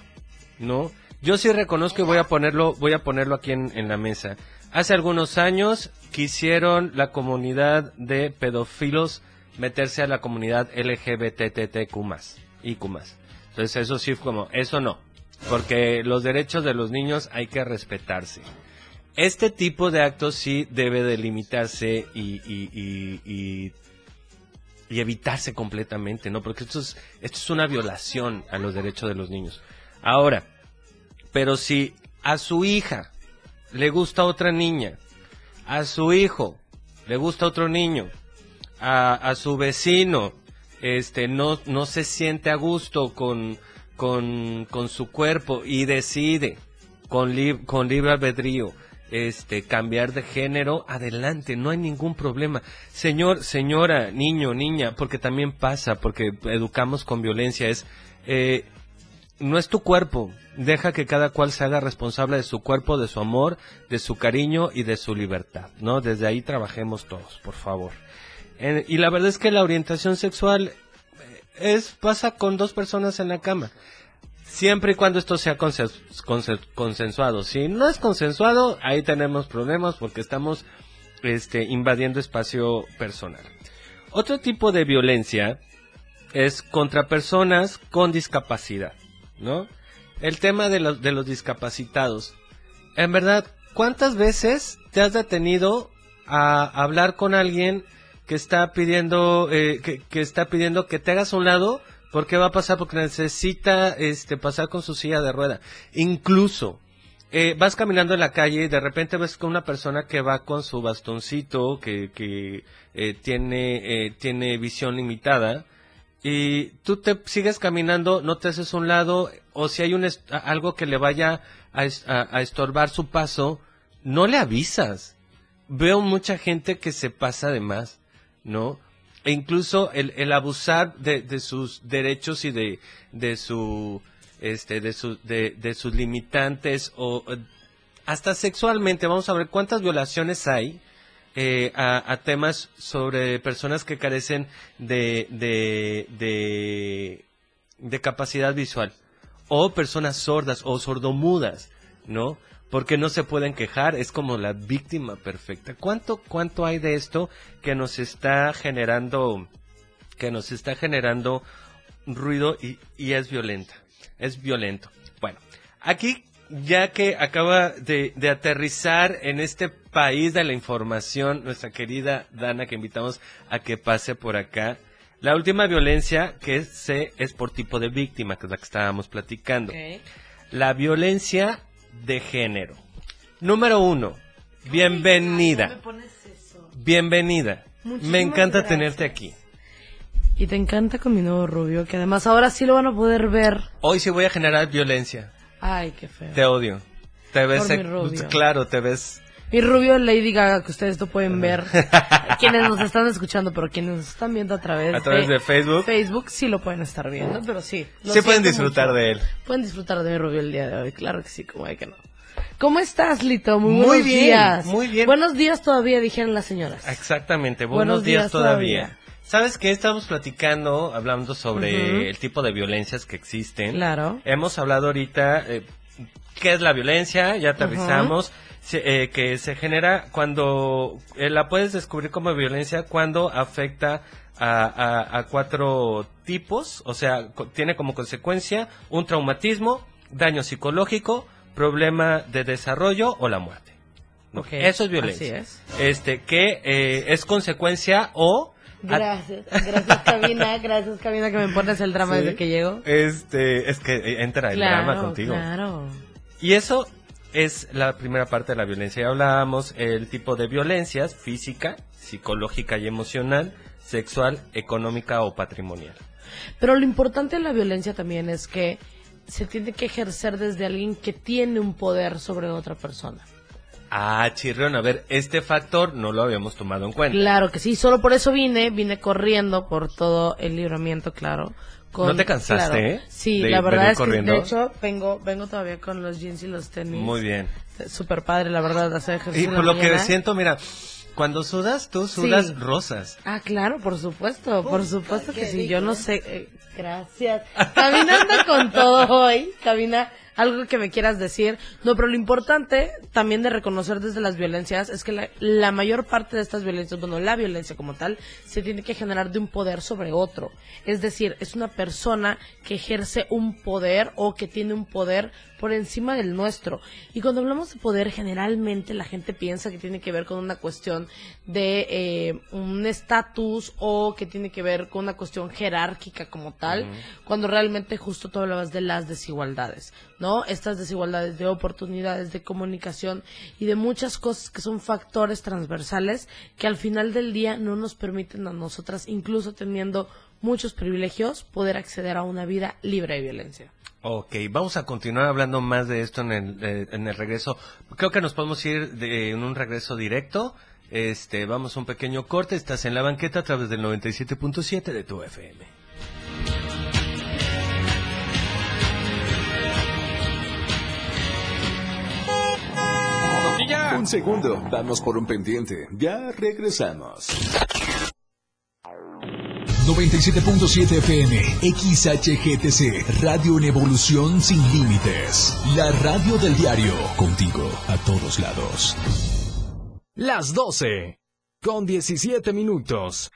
S2: ¿no? Yo sí reconozco y voy a ponerlo, voy a ponerlo aquí en, la mesa. Hace algunos años quisieron la comunidad de pedófilos meterse a la comunidad LGBTTQ+, y Entonces eso sí fue como, eso no, porque los derechos de los niños hay que respetarse. Este tipo de actos sí debe delimitarse y, y, y y evitarse completamente, ¿no? Porque esto es, esto es una violación a los derechos de los niños. Ahora, pero si a su hija le gusta otra niña, a su hijo le gusta otro niño, a, a su vecino este no, no se siente a gusto con, con, con su cuerpo y decide con, con libre albedrío este cambiar de género, adelante, no hay ningún problema. Señor, señora, niño, niña, porque también pasa, porque educamos con violencia, es eh, no es tu cuerpo, deja que cada cual se haga responsable de su cuerpo, de su amor, de su cariño y de su libertad, ¿no? Desde ahí trabajemos todos, por favor. Y la verdad es que la orientación sexual eh, es pasa con dos personas en la cama. Siempre y cuando esto sea consensuado. Si no es consensuado, ahí tenemos problemas porque estamos este, invadiendo espacio personal. Otro tipo de violencia es contra personas con discapacidad, ¿no? El tema de los, de los discapacitados. En verdad, ¿cuántas veces te has detenido a hablar con alguien que está pidiendo, eh, que, está pidiendo que te hagas a un lado ¿Por qué va a pasar? Porque necesita este, pasar con su silla de rueda. Incluso, eh, vas caminando en la calle y de repente ves con una persona que va con su bastoncito, que, que eh, tiene, eh, tiene visión limitada, y tú te sigues caminando, no te haces un lado, o si hay un algo que le vaya a, a estorbar su paso, no le avisas. Veo mucha gente que se pasa de más, ¿no? e incluso el, el abusar de, de, sus derechos y de, de su este, de, su, de, de sus limitantes o hasta sexualmente. Vamos a ver cuántas violaciones hay eh, a, a, temas sobre personas que carecen de, de, de capacidad visual o personas sordas o sordomudas, ¿no? Porque no se pueden quejar, es como la víctima perfecta. ¿Cuánto, cuánto hay de esto que nos está generando, que nos está generando ruido y, y es violenta? Es violento. Bueno, aquí ya que acaba de, de, aterrizar en este país de la información, nuestra querida Dana, que invitamos a que pase por acá. La última violencia que se es por tipo de víctima, que es la que estábamos platicando. Okay. La violencia de género. Número uno, bienvenida. Bienvenida. Muchísimas me encanta gracias. tenerte aquí.
S14: Y te encanta con mi nuevo rubio, que además ahora sí lo van a poder ver.
S2: Hoy sí voy a generar violencia.
S14: Ay, qué feo.
S2: Te odio. Te ves, Por mi rubio. claro, te ves
S14: mi rubio Lady Gaga, que ustedes no pueden ver. quienes nos están escuchando, pero quienes nos están viendo a través,
S2: a través de, de, Facebook.
S14: Facebook sí lo pueden estar viendo, pero sí.
S2: Sí pueden disfrutar
S14: mucho.
S2: de él.
S14: Pueden disfrutar de mi rubio el día de hoy, claro que sí, como hay que no. ¿Cómo estás, Lito? Muy, muy buenos
S2: bien,
S14: días.
S2: Muy bien.
S14: Buenos días todavía, dijeron las señoras.
S2: Exactamente, buenos, buenos días, días, todavía. todavía. ¿Sabes qué? Estamos platicando, hablando sobre uh -huh. el tipo de violencias que existen.
S14: Claro.
S2: Hemos hablado ahorita eh, qué es la violencia, ya aterrizamos. Uh -huh. Se, eh, que se genera cuando eh, la puedes descubrir como violencia cuando afecta a, a, a cuatro tipos, o sea, tiene como consecuencia un traumatismo, daño psicológico, problema de desarrollo o la muerte.
S14: Okay.
S2: Eso es violencia.
S14: Es.
S2: Este, que eh, es consecuencia o
S14: Gracias, gracias Cabina, gracias Cabina que me pones el drama sí. desde que llego.
S2: Este, es que entra el
S14: claro,
S2: drama contigo.
S14: Claro.
S2: Y eso es la primera parte de la violencia. Ya hablábamos el tipo de violencias, física, psicológica y emocional, sexual, económica o patrimonial.
S14: Pero lo importante de la violencia también es que se tiene que ejercer desde alguien que tiene un poder sobre otra persona.
S2: Ah, chirrión, a ver, este factor no lo habíamos tomado en cuenta.
S14: Claro que sí, solo por eso vine, vine corriendo por todo el libramiento, claro.
S2: Con, ¿No te cansaste,
S14: claro,
S2: eh?
S14: Sí,
S2: de,
S14: la verdad es
S2: corriendo?
S14: que, de hecho, vengo, vengo todavía con los jeans y los tenis.
S2: Muy bien.
S14: Súper padre, la verdad, hacer ejercicio
S2: Y por lo mañana. que siento, mira, cuando sudas, tú sudas
S14: sí.
S2: rosas.
S14: Ah, claro, por supuesto, por supuesto que sí. Yo no sé, eh, gracias. Caminando con todo hoy, Cabina algo que me quieras decir. No, pero lo importante también de reconocer desde las violencias es que la, la, mayor parte de estas violencias, bueno, la violencia como tal, se tiene que generar de un poder sobre otro. Es decir, es una persona que ejerce un poder o que tiene un poder por encima del nuestro. Y cuando hablamos de poder, generalmente la gente piensa que tiene que ver con una cuestión de eh, un estatus o que tiene que ver con una cuestión jerárquica como tal, uh -huh. cuando realmente justo tú hablabas de las desigualdades, ¿no? Estas desigualdades de oportunidades, de comunicación y de muchas cosas que son factores transversales que al final del día no nos permiten a nosotras, incluso teniendo muchos privilegios, poder acceder a una vida libre de violencia.
S2: Ok, vamos a continuar hablando más de esto en el, eh, en el regreso. Creo que nos podemos ir en un regreso directo. Este, vamos a un pequeño corte. Estás en la banqueta a través del 97.7 de tu FM.
S1: Un segundo, vamos por un pendiente. Ya regresamos.
S7: 97.7 FM, XHGTC, Radio en Evolución Sin Límites. La radio del diario, contigo a todos lados.
S4: Las 12, con 17 minutos.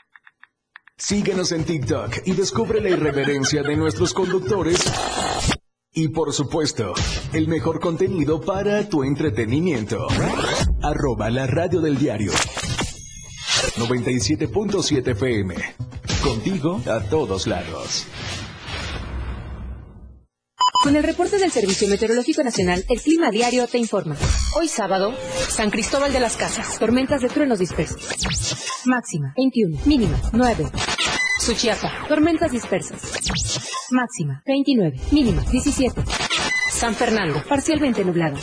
S1: Síguenos en TikTok y descubre la irreverencia de nuestros conductores. Y por supuesto, el mejor contenido para tu entretenimiento. Arroba la radio del diario. 97.7 FM. Contigo a todos lados.
S15: Con el reporte del Servicio Meteorológico Nacional, el Clima Diario te informa. Hoy sábado, San Cristóbal de las Casas, tormentas de truenos dispersos. Máxima, 21. Mínima, 9. Suchiapa, tormentas dispersas. Máxima, 29. Mínima, 17. San Fernando, parcialmente nublado.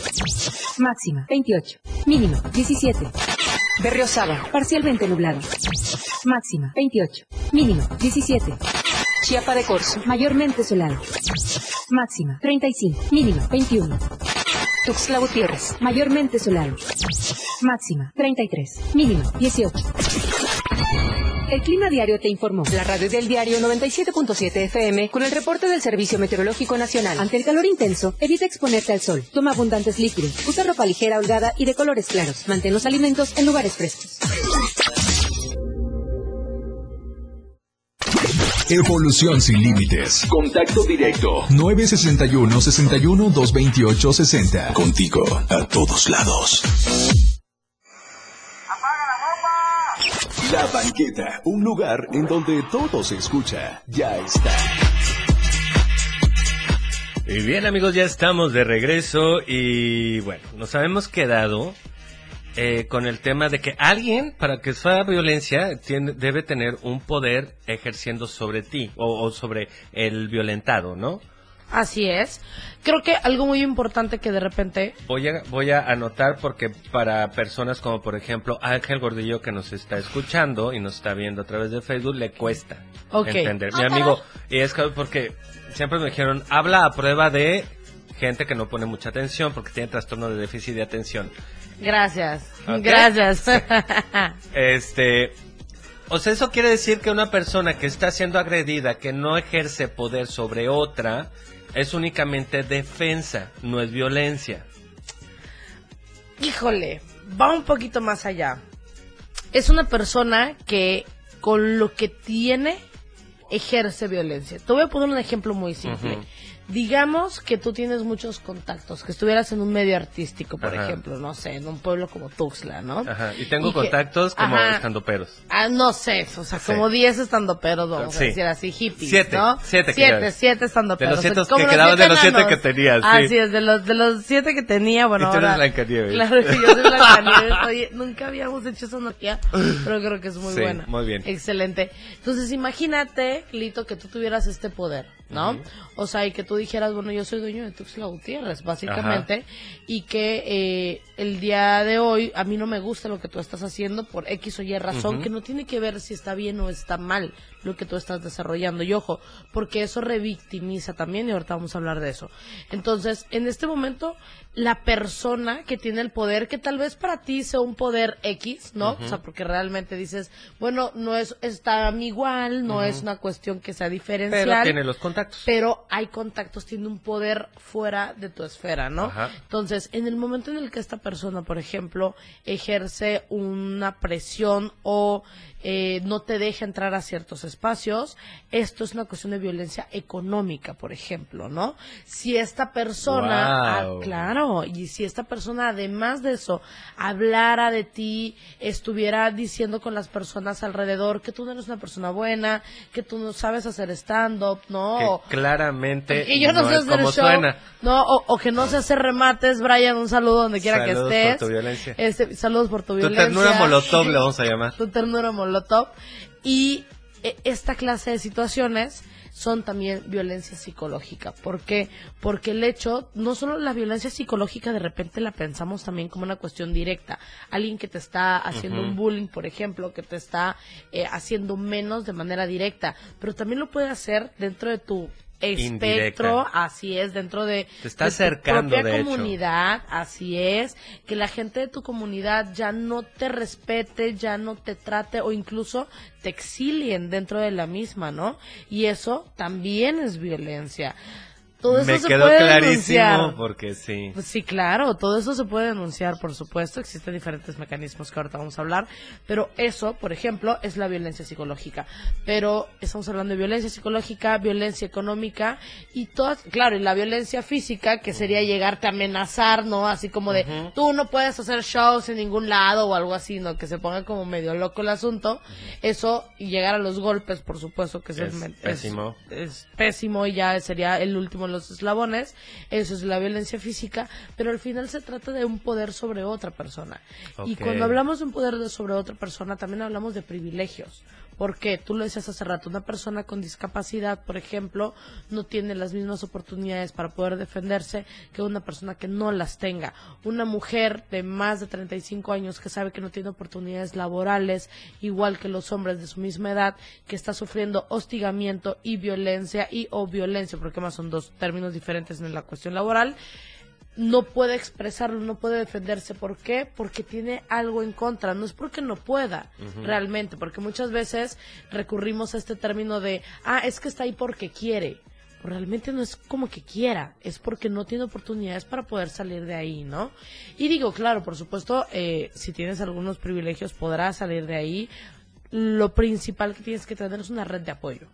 S15: Máxima, 28. Mínima, 17. Berriosaba, parcialmente nublado. Máxima, 28. Mínimo, 17. Chiapa de Corzo, mayormente solado. Máxima 35. Mínima 21. Tuxtla Gutiérrez. Mayormente solar. Máxima 33. Mínima 18. El Clima Diario te informó. La radio del diario 97.7 FM con el reporte del Servicio Meteorológico Nacional. Ante el calor intenso, evita exponerte al sol. Toma abundantes líquidos. Usa ropa ligera, holgada y de colores claros. Mantén los alimentos en lugares frescos.
S1: Evolución sin límites. Contacto directo. 961-61-228-60. Contigo a todos lados. La banqueta. Un lugar en donde todo se escucha. Ya está.
S2: Y bien amigos, ya estamos de regreso y bueno, nos habíamos quedado eh, con el tema de que alguien, para que sea violencia, tiene, debe tener un poder ejerciendo sobre ti o, o sobre el violentado, ¿no?
S14: Así es. Creo que algo muy importante que de repente...
S2: Voy a, voy a anotar porque para personas como por ejemplo Ángel Gordillo que nos está escuchando y nos está viendo a través de Facebook le cuesta entender. Mi amigo, y es que porque siempre me dijeron, habla a prueba de gente que no pone mucha atención porque tiene trastorno de déficit de atención.
S14: Gracias. Gracias.
S2: este, o sea, eso quiere decir que una persona que está siendo agredida, que no ejerce poder sobre otra, es únicamente defensa, no es violencia.
S14: Híjole, va un poquito más allá. Es una persona que con lo que tiene ejerce violencia. Te voy a poner un ejemplo muy simple. Digamos que tú tienes muchos contactos, que estuvieras en un medio artístico, por ejemplo, no sé, en un pueblo como Tuxtla, ¿no?
S2: Ajá, y tengo contactos como estandoperos.
S14: Ah, no sé, o sea, como 10 estandoperos, vamos a decir así, hippies,
S2: siete,
S14: ¿no?
S2: Siete,
S14: siete, siete estandoperos.
S2: De los siete que quedaban de los siete que tenías, sí.
S14: Así es, de los, de los siete que tenía, bueno,
S2: y tú
S14: ahora...
S2: eres Blancanieves.
S14: Claro que yo soy Blancanieves, oye, nunca habíamos hecho esa noticia, pero creo que es muy
S2: Sí,
S14: buena.
S2: muy bien.
S14: Excelente. Entonces, imagínate, Lito, que tú tuvieras este poder, ¿no?
S2: Ujú.
S14: O sea, y que tú dijeras, bueno, yo soy dueño de Tuxtla Gutiérrez, básicamente, y que eh, el día de hoy a mí no me gusta lo que tú estás haciendo por X o Y razón, que no tiene que ver si está bien o está mal lo que tú estás desarrollando. Y ojo, porque eso revictimiza también, y ahorita vamos a hablar de eso. Entonces, en este momento, la persona que tiene el poder, que tal vez para ti sea un poder X, ¿no? O sea, porque realmente dices, bueno, no es, está igual, no es una cuestión que sea diferencial.
S2: Pero tiene los contactos.
S14: Pero hay contactos, tiene un poder fuera de tu esfera, ¿no? Entonces, en el momento en el que esta persona, por ejemplo, ejerce una presión o eh, no te deja entrar a ciertos espacios, esto es una cuestión de violencia económica, por ejemplo, ¿no? Si esta persona,
S2: Wow.
S14: ah, claro, y si esta persona, además de eso, hablara de ti, estuviera diciendo con las personas alrededor que tú no eres una persona buena, que tú no sabes hacer stand-up, ¿no?
S2: Que claramente
S14: Que yo no, sé
S2: es
S14: hacer
S2: como
S14: show,
S2: suena.
S14: No, o, o que no sé hacer remates, Brian, un saludo donde quiera
S2: Saludos
S14: que estés.
S2: por tu violencia.
S14: Este, saludos por tu
S2: Tu
S14: violencia.
S2: ternura molotov le vamos a llamar.
S14: Tu ternura molotov. Y eh, esta clase de situaciones son también violencia psicológica. ¿Por qué? Porque el hecho, no solo la violencia psicológica de repente la pensamos también como una cuestión directa. Alguien que te está haciendo un bullying, por ejemplo, que te está eh, haciendo menos de manera directa, pero también lo puede hacer dentro de tu espectro,
S2: Indirecta.
S14: así es, dentro de,
S2: Te está
S14: de tu
S2: acercando,
S14: propia
S2: de hecho.
S14: comunidad, así es, que la gente de tu comunidad ya no te respete, ya no te trate o incluso te exilien dentro de la misma, ¿no? Y eso también es violencia. Todo eso
S2: Me
S14: se
S2: quedó
S14: puede
S2: clarísimo
S14: denunciar.
S2: porque sí.
S14: Pues sí, claro, todo eso se puede denunciar, por supuesto, existen diferentes mecanismos que ahorita vamos a hablar, pero eso, por ejemplo, es la violencia psicológica. Pero estamos hablando de violencia psicológica, violencia económica y todas, claro, y la violencia física, que sería llegarte a amenazar, ¿no? Así como de,
S2: Ujú.
S14: tú no puedes hacer shows en ningún lado o algo así, ¿no? Que se ponga como medio loco el asunto. Eso, y llegar a los golpes, por supuesto, que es,
S2: Es pésimo.
S14: es pésimo y ya sería el último los eslabones. Eso es la violencia física, pero al final se trata de un poder sobre otra persona. Y cuando hablamos de un poder de- sobre otra persona, también hablamos de privilegios. Porque tú lo decías hace rato, una persona con discapacidad, por ejemplo, no tiene las mismas oportunidades para poder defenderse que una persona que no las tenga. Una mujer de más de 35 años que sabe que no tiene oportunidades laborales, igual que los hombres de su misma edad, que está sufriendo hostigamiento y violencia y o violencia, porque más son dos términos diferentes en la cuestión laboral, no puede expresarlo, no puede defenderse. ¿Por qué? Porque tiene algo en contra. No es porque no pueda, realmente, porque muchas veces recurrimos a este término de, ah, es que está ahí porque quiere. Realmente no es como que quiera, es porque no tiene oportunidades para poder salir de ahí, ¿no? Y digo, claro, por supuesto, eh, si tienes algunos privilegios podrás salir de ahí. Lo principal que tienes que tener es una red de apoyo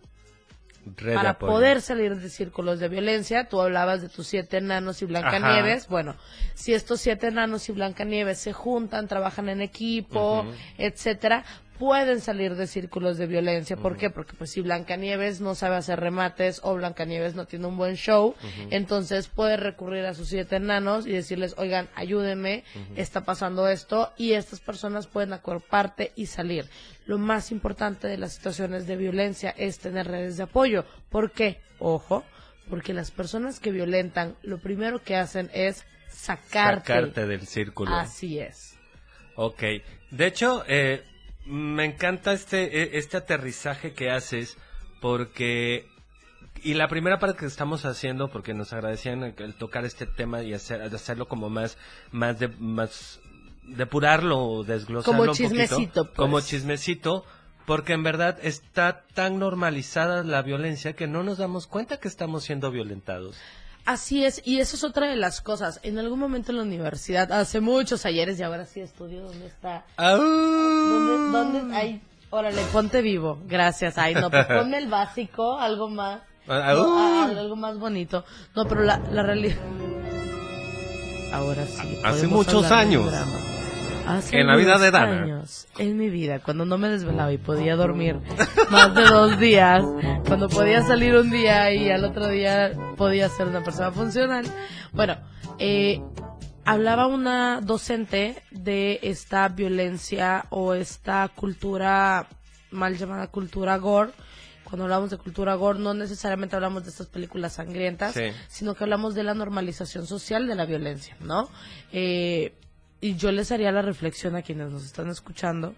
S14: para poder salir de círculos de violencia. Tú hablabas de tus siete enanos y Blancanieves. Bueno, si estos siete enanos y Blancanieves se juntan, trabajan en equipo, etcétera, pueden salir de círculos de violencia. ¿Por qué? Porque pues si Blancanieves no sabe hacer remates o Blancanieves no tiene un buen show, entonces puede recurrir a sus siete enanos y decirles, oigan, ayúdenme, está pasando esto, y estas personas pueden parte y salir. Lo más importante de las situaciones de violencia es tener redes de apoyo. ¿Por qué? Ojo, porque las personas que violentan, lo primero que hacen es sacarte.
S2: Sacarte del círculo.
S14: Así es.
S2: Ok. De hecho, eh, me encanta este, e, este aterrizaje que haces porque y la primera parte que estamos haciendo porque nos agradecían el, tocar este tema y hacer, hacerlo como más más de más depurarlo desglosarlo
S14: como chismecito pues.
S2: como chismecito porque en verdad está tan normalizada la violencia que no nos damos cuenta que estamos siendo violentados
S14: Así es, y eso es otra de las cosas. En algún momento en la universidad, hace muchos ayeres, y ahora sí estudio, ¿dónde está? ¿Dónde, ¿Dónde? Ay, órale, ponte vivo. Gracias. Ay, no, pues ponme el básico, algo más. Ah, algo más bonito. No, pero la, la realidad... Ahora sí.
S2: Hace muchos años en la vida de Dana.
S14: Años, en mi vida, cuando no me desvelaba y podía dormir más de dos días, cuando podía salir un día y al otro día podía ser una persona funcional. Bueno, eh, hablaba una docente de esta violencia o esta cultura mal llamada cultura gore. Cuando hablamos de cultura gore, no necesariamente hablamos de estas películas sangrientas, sino que hablamos de la normalización social de la violencia, ¿no? Eh, y yo les haría la reflexión a quienes nos están escuchando,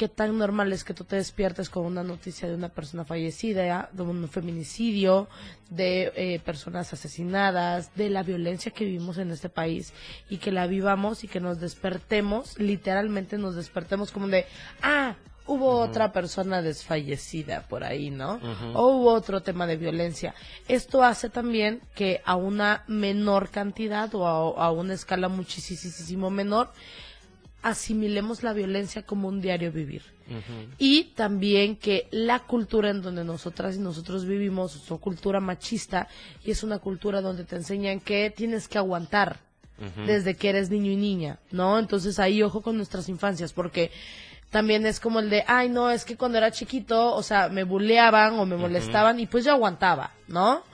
S14: qué tan normal es que tú te despiertes con una noticia de una persona fallecida, de un feminicidio, de eh, personas asesinadas, de la violencia que vivimos en este país y que la vivamos y que nos despertemos, literalmente nos despertemos como de, ah, hubo otra persona desfallecida por ahí, ¿no? O hubo otro tema de violencia. Esto hace también que a una menor cantidad o a, una escala muchísimo menor asimilemos la violencia como un diario vivir. Y también que la cultura en donde nosotras y nosotros vivimos es una cultura machista y es una cultura donde te enseñan que tienes que aguantar desde que eres niño y niña, ¿no? Entonces ahí ojo con nuestras infancias porque también es como el de, ay, no, es que cuando era chiquito, o sea, me bulleaban o me molestaban y pues yo aguantaba, ¿no?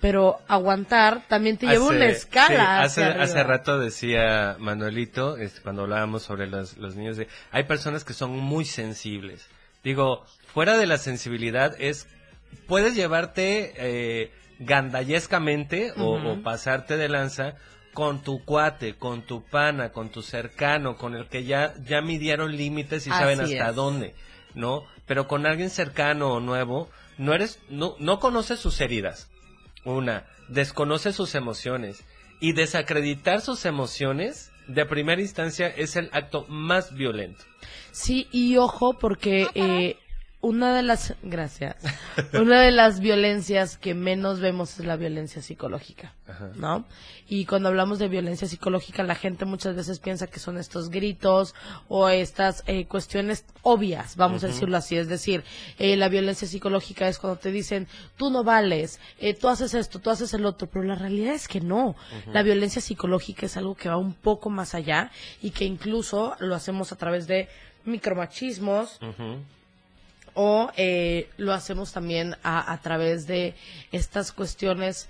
S14: Pero aguantar también te lleva una escala.
S2: hace, hace rato decía Manuelito, este, cuando hablábamos sobre los, los niños, de, hay personas que son muy sensibles. Digo, fuera de la sensibilidad es, puedes llevarte eh, gandallescamente o pasarte de lanza con tu cuate, con tu pana, con tu cercano, con el que ya, ya midieron límites y saben hasta dónde, ¿no? Pero con alguien cercano o nuevo, no eres, no, no conoces sus heridas. Una, desconoce sus emociones. Y desacreditar sus emociones, de primera instancia, es el acto más violento.
S14: Sí, y ojo, porque eh, una de las, gracias, una de las violencias que menos vemos es la violencia psicológica, ¿no? Y cuando hablamos de violencia psicológica, la gente muchas veces piensa que son estos gritos o estas eh, cuestiones obvias, vamos a decirlo así. Es decir, eh, la violencia psicológica es cuando te dicen, tú no vales, eh, tú haces esto, tú haces el otro, pero la realidad es que no. La violencia psicológica es algo que va un poco más allá y que incluso lo hacemos a través de micromachismos, o eh, lo hacemos también a, a, través de estas cuestiones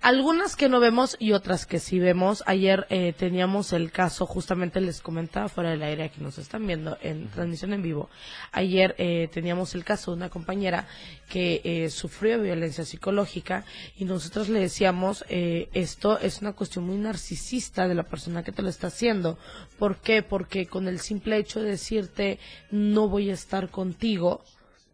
S14: algunas que no vemos y otras que sí vemos. Ayer eh, teníamos el caso, justamente les comentaba fuera del aire que nos están viendo en transmisión en vivo. Ayer eh, teníamos el caso de una compañera que eh, sufrió violencia psicológica y nosotros le decíamos, esto es una cuestión muy narcisista de la persona que te lo está haciendo. ¿Por qué? Porque con el simple hecho de decirte no voy a estar contigo,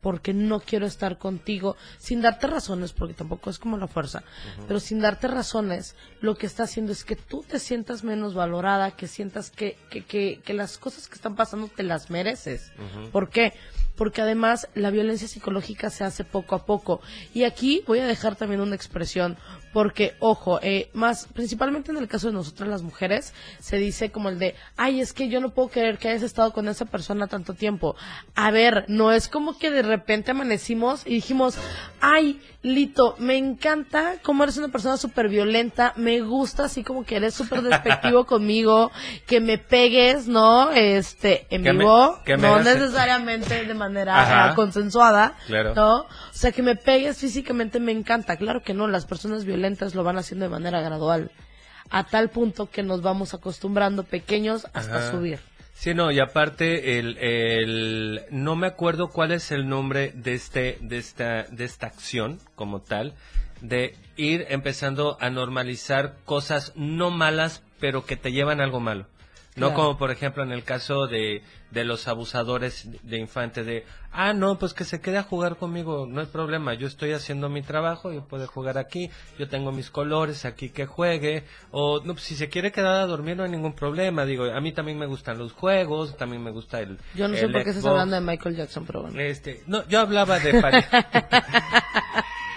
S14: porque no quiero estar contigo, sin darte razones, porque tampoco es como la fuerza, pero sin darte razones, lo que está haciendo es que tú te sientas menos valorada, que sientas que, que, que, las cosas que están pasando te las mereces. ¿Por qué? Porque además la violencia psicológica se hace poco a poco. Y aquí voy a dejar también una expresión, porque, ojo, eh, más, principalmente en el caso de nosotras las mujeres, se dice como el de, ay, es que yo no puedo creer que hayas estado con esa persona tanto tiempo. A ver, no es como que de repente amanecimos y dijimos, ay, Lito, me encanta cómo eres una persona súper violenta, me gusta así como que eres súper despectivo conmigo, que me pegues, ¿no? Este, en vivo, no necesariamente de manera consensuada, ¿no? O sea, que me pegues físicamente me encanta, claro que no, las personas violentas lo van haciendo de manera gradual, a tal punto que nos vamos acostumbrando pequeños hasta subir.
S2: Sí, no, y aparte el, el no me acuerdo cuál es el nombre de este de esta de esta acción como tal de ir empezando a normalizar cosas no malas, pero que te llevan a algo malo. No como por ejemplo en el caso de, de los abusadores de infante de, ah, no, pues que se quede a jugar conmigo, no hay problema, yo estoy haciendo mi trabajo, yo puedo jugar aquí, yo tengo mis colores aquí que juegue, o no, pues, si se quiere quedar a dormir no hay ningún problema, digo, a mí también me gustan los juegos, también me gusta el...
S14: Yo no sé por qué estás hablando de Michael Jackson, pero bueno.
S2: Este, no, yo hablaba de.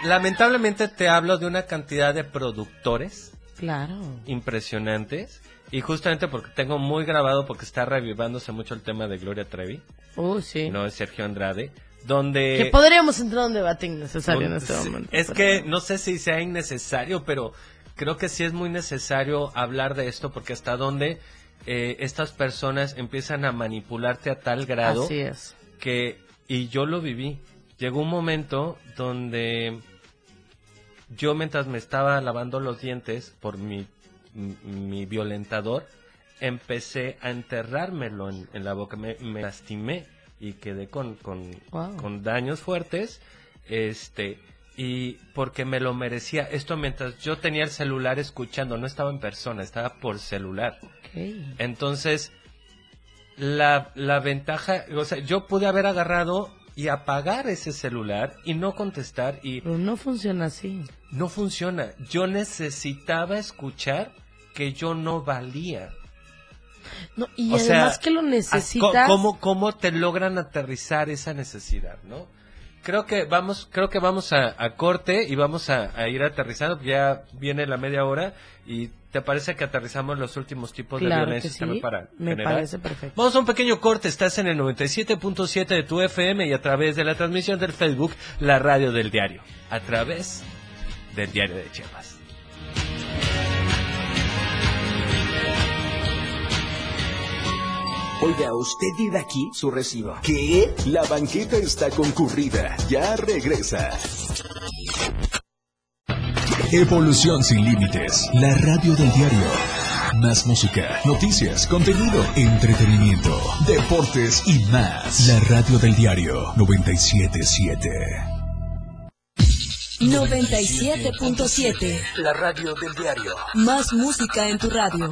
S2: Lamentablemente te hablo de una cantidad de productores.
S14: Claro.
S2: Impresionantes y justamente porque tengo muy grabado, porque está revivándose mucho el tema de Gloria Trevi.
S14: Oh, sí.
S2: No, es Sergio Andrade. Donde...
S14: Que podríamos entrar en un debate innecesario en este momento.
S2: Es que no sé si sea innecesario, pero creo que sí es muy necesario hablar de esto porque hasta donde eh, estas personas empiezan a manipularte a tal grado
S14: Así es.
S2: que, y yo lo viví, llegó un momento donde yo mientras me estaba lavando los dientes por mi mi violentador, empecé a enterrármelo en, la boca, me, lastimé y quedé con, con, con, daños fuertes, este, y porque me lo merecía. Esto mientras yo tenía el celular escuchando, no estaba en persona, estaba por celular. Entonces, la, la ventaja, o sea, yo pude haber agarrado y apagar ese celular y no contestar y...
S14: Pero no funciona así.
S2: No funciona. Yo necesitaba escuchar que yo no valía.
S14: No, y además que lo necesitas.
S2: ¿cómo, ¿Cómo te logran aterrizar esa necesidad, no? Creo que vamos, creo que vamos a, corte y vamos a, ir aterrizando. Ya viene la media hora y ¿te parece que aterrizamos los últimos tipos de violencia
S14: sí, para Me parece perfecto.
S2: Vamos a un pequeño corte. Estás en el 97.7 de tu FM y a través de la transmisión del Facebook, la radio del diario. A través del diario de Chiapas.
S1: Oiga, usted vive aquí su recibo. ¿Qué? La banqueta está concurrida. Ya regresa. Evolución sin límites. La radio del diario. Más música, noticias, contenido, entretenimiento, deportes y más. La radio del diario 977.
S8: 97.7.
S1: La radio del diario.
S8: Más música en tu radio.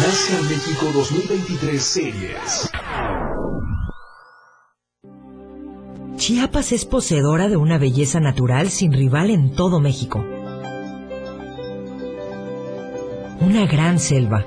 S1: NASCAR México 2023 Series.
S9: Chiapas es poseedora de una belleza natural sin rival en todo México. Una gran selva,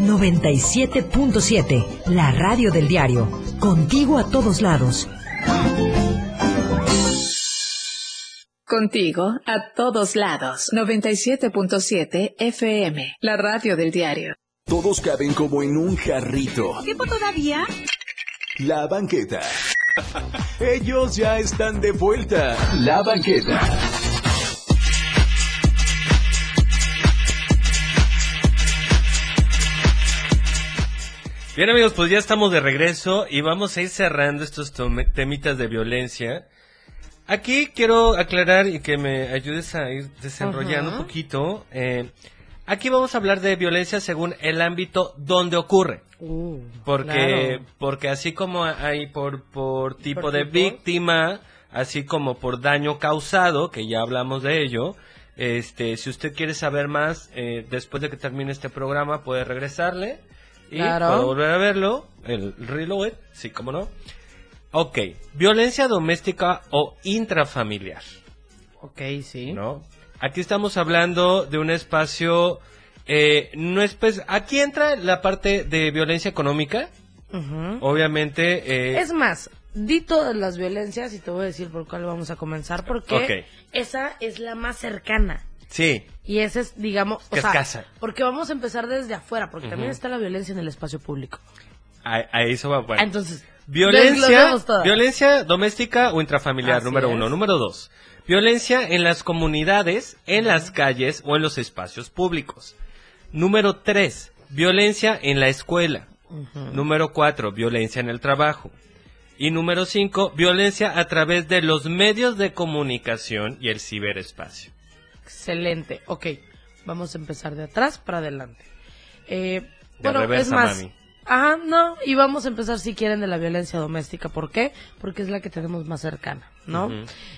S9: 97.7, la radio del diario. Contigo a todos lados.
S6: Contigo a todos lados. 97.7 FM, la radio del diario.
S1: Todos caben como en un jarrito.
S5: ¿Tiempo todavía?
S1: La banqueta. Ellos ya están de vuelta. La banqueta.
S2: Bien amigos, pues ya estamos de regreso y vamos a ir cerrando estos temitas de violencia. Aquí quiero aclarar y que me ayudes a ir desenrollando un poquito. Eh, aquí vamos a hablar de violencia según el ámbito donde ocurre. Uh, porque, porque así como hay por, por tipo de víctima, así como por daño causado, que ya hablamos de ello, este, si usted quiere saber más, eh, después de que termine este programa, puede regresarle y puede volver a verlo, el reload, sí, como no. Ok, violencia doméstica o intrafamiliar.
S14: Ok, sí.
S2: ¿No? Aquí estamos hablando de un espacio, eh, no es pues, aquí entra la parte de violencia económica, obviamente.
S14: Eh, es más, di todas las violencias y te voy a decir por cuál vamos a comenzar, porque esa es la más cercana.
S2: Sí.
S14: Y esa es, digamos,
S2: o sea,
S14: porque vamos a empezar desde afuera, porque también está la violencia en el espacio público.
S2: A, eso va, bueno.
S14: Entonces,
S2: Violencia, violencia doméstica o intrafamiliar, número uno. Número dos, violencia en las comunidades, en las calles o en los espacios públicos. Número tres, violencia en la escuela. Número cuatro, violencia en el trabajo. Y número cinco, violencia a través de los medios de comunicación y el ciberespacio.
S14: Excelente. Ok, vamos a empezar de atrás para adelante. Eh, bueno, es más, Ajá, no, y vamos a empezar si quieren de la violencia doméstica. ¿Por qué? Porque es la que tenemos más cercana, ¿no?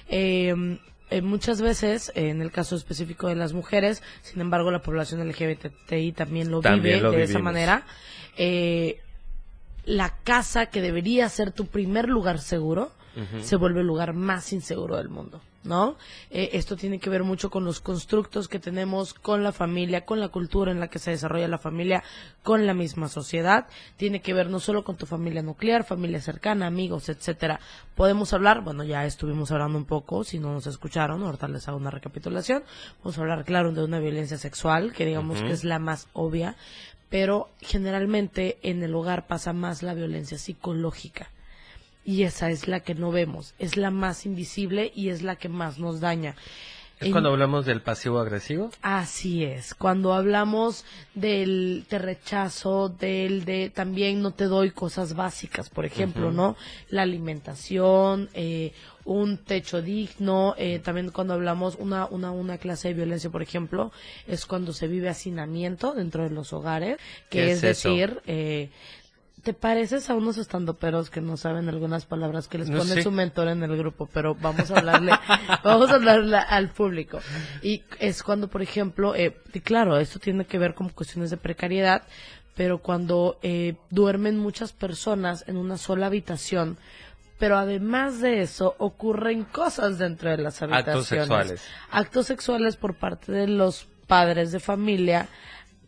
S14: Em, eh, muchas veces, en el caso específico de las mujeres, sin embargo, la población LGBTI también lo vive de esa manera. Eh, la casa que debería ser tu primer lugar seguro, se vuelve el lugar más inseguro del mundo. ¿No? Eh, esto tiene que ver mucho con los constructos que tenemos con la familia, con la cultura en la que se desarrolla la familia, con la misma sociedad. Tiene que ver no solo con tu familia nuclear, familia cercana, amigos, etcétera. Podemos hablar, bueno, ya estuvimos hablando un poco, si no nos escucharon, ahorita les hago una recapitulación. Vamos a hablar, claro, de una violencia sexual, que digamos que es la más obvia, pero generalmente en el hogar pasa más la violencia psicológica y esa es la que no vemos, es la más invisible y es la que más nos daña.
S2: ¿Es cuando hablamos del pasivo agresivo?
S14: Así es, cuando hablamos del te rechazo, del de también no te doy cosas básicas, por ejemplo, ¿no? La alimentación, eh, un techo digno, eh, también cuando hablamos una, una, una clase de violencia, por ejemplo, es cuando se vive hacinamiento dentro de los hogares, que es, decir, eh, te pareces a unos estandoperos que no saben algunas palabras que les pone su mentor en el grupo, pero vamos a hablarle, vamos a hablarle al público. Y es cuando, por ejemplo, eh, y claro, esto tiene que ver con cuestiones de precariedad, pero cuando eh, duermen muchas personas en una sola habitación, pero además de eso ocurren cosas dentro de las habitaciones.
S2: Actos sexuales.
S14: Actos sexuales por parte de los padres de familia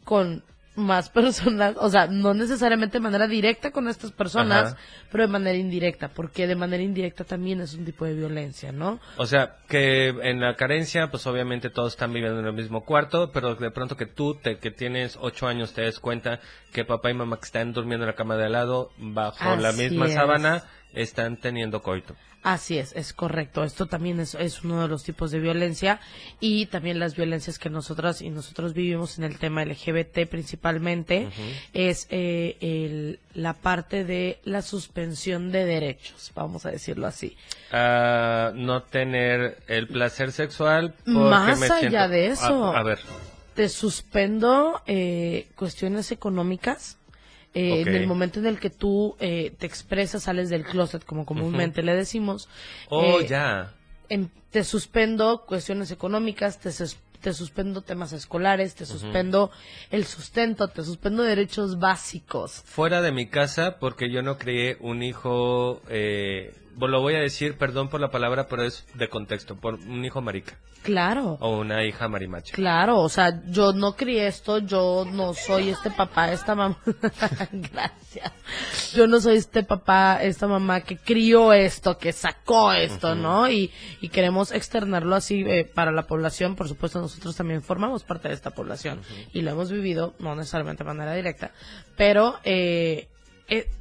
S14: con más personas, o sea, no necesariamente de manera directa con estas personas, pero de manera indirecta, porque de manera indirecta también es un tipo de violencia, ¿no?
S2: O sea, que en la carencia, pues obviamente todos están viviendo en el mismo cuarto, pero de pronto que tú, te, que tienes ocho años, te des cuenta que papá y mamá que están durmiendo en la cama de al lado, bajo la misma sábana, están teniendo coito.
S14: Así es, es correcto. Esto también es, uno de los tipos de violencia y también las violencias que nosotras y nosotros vivimos en el tema LGBT principalmente es eh, la parte de la suspensión de derechos, vamos a decirlo así.
S2: Uh, no tener el placer sexual.
S14: Más allá de eso. a, ver. Te suspendo eh, cuestiones económicas eh, en el momento en el que tú eh, te expresas, sales del closet, como comúnmente le decimos.
S2: Oh, eh, ya.
S14: Em, te suspendo cuestiones económicas, te, te suspendo temas escolares, te suspendo el sustento, te suspendo derechos básicos.
S2: Fuera de mi casa, porque yo no crié un hijo eh, lo voy a decir, perdón por la palabra, pero es de contexto, por un hijo marica.
S14: Claro.
S2: O una hija marimacha.
S14: Claro, o sea, yo no crié esto, yo no soy este papá, esta mamá. Gracias. Yo no soy este papá, esta mamá que crió esto, que sacó esto, ¿no? Y, y queremos externarlo así eh, para la población. Por supuesto, nosotros también formamos parte de esta población y lo hemos vivido, no necesariamente de manera directa, pero eh, eh,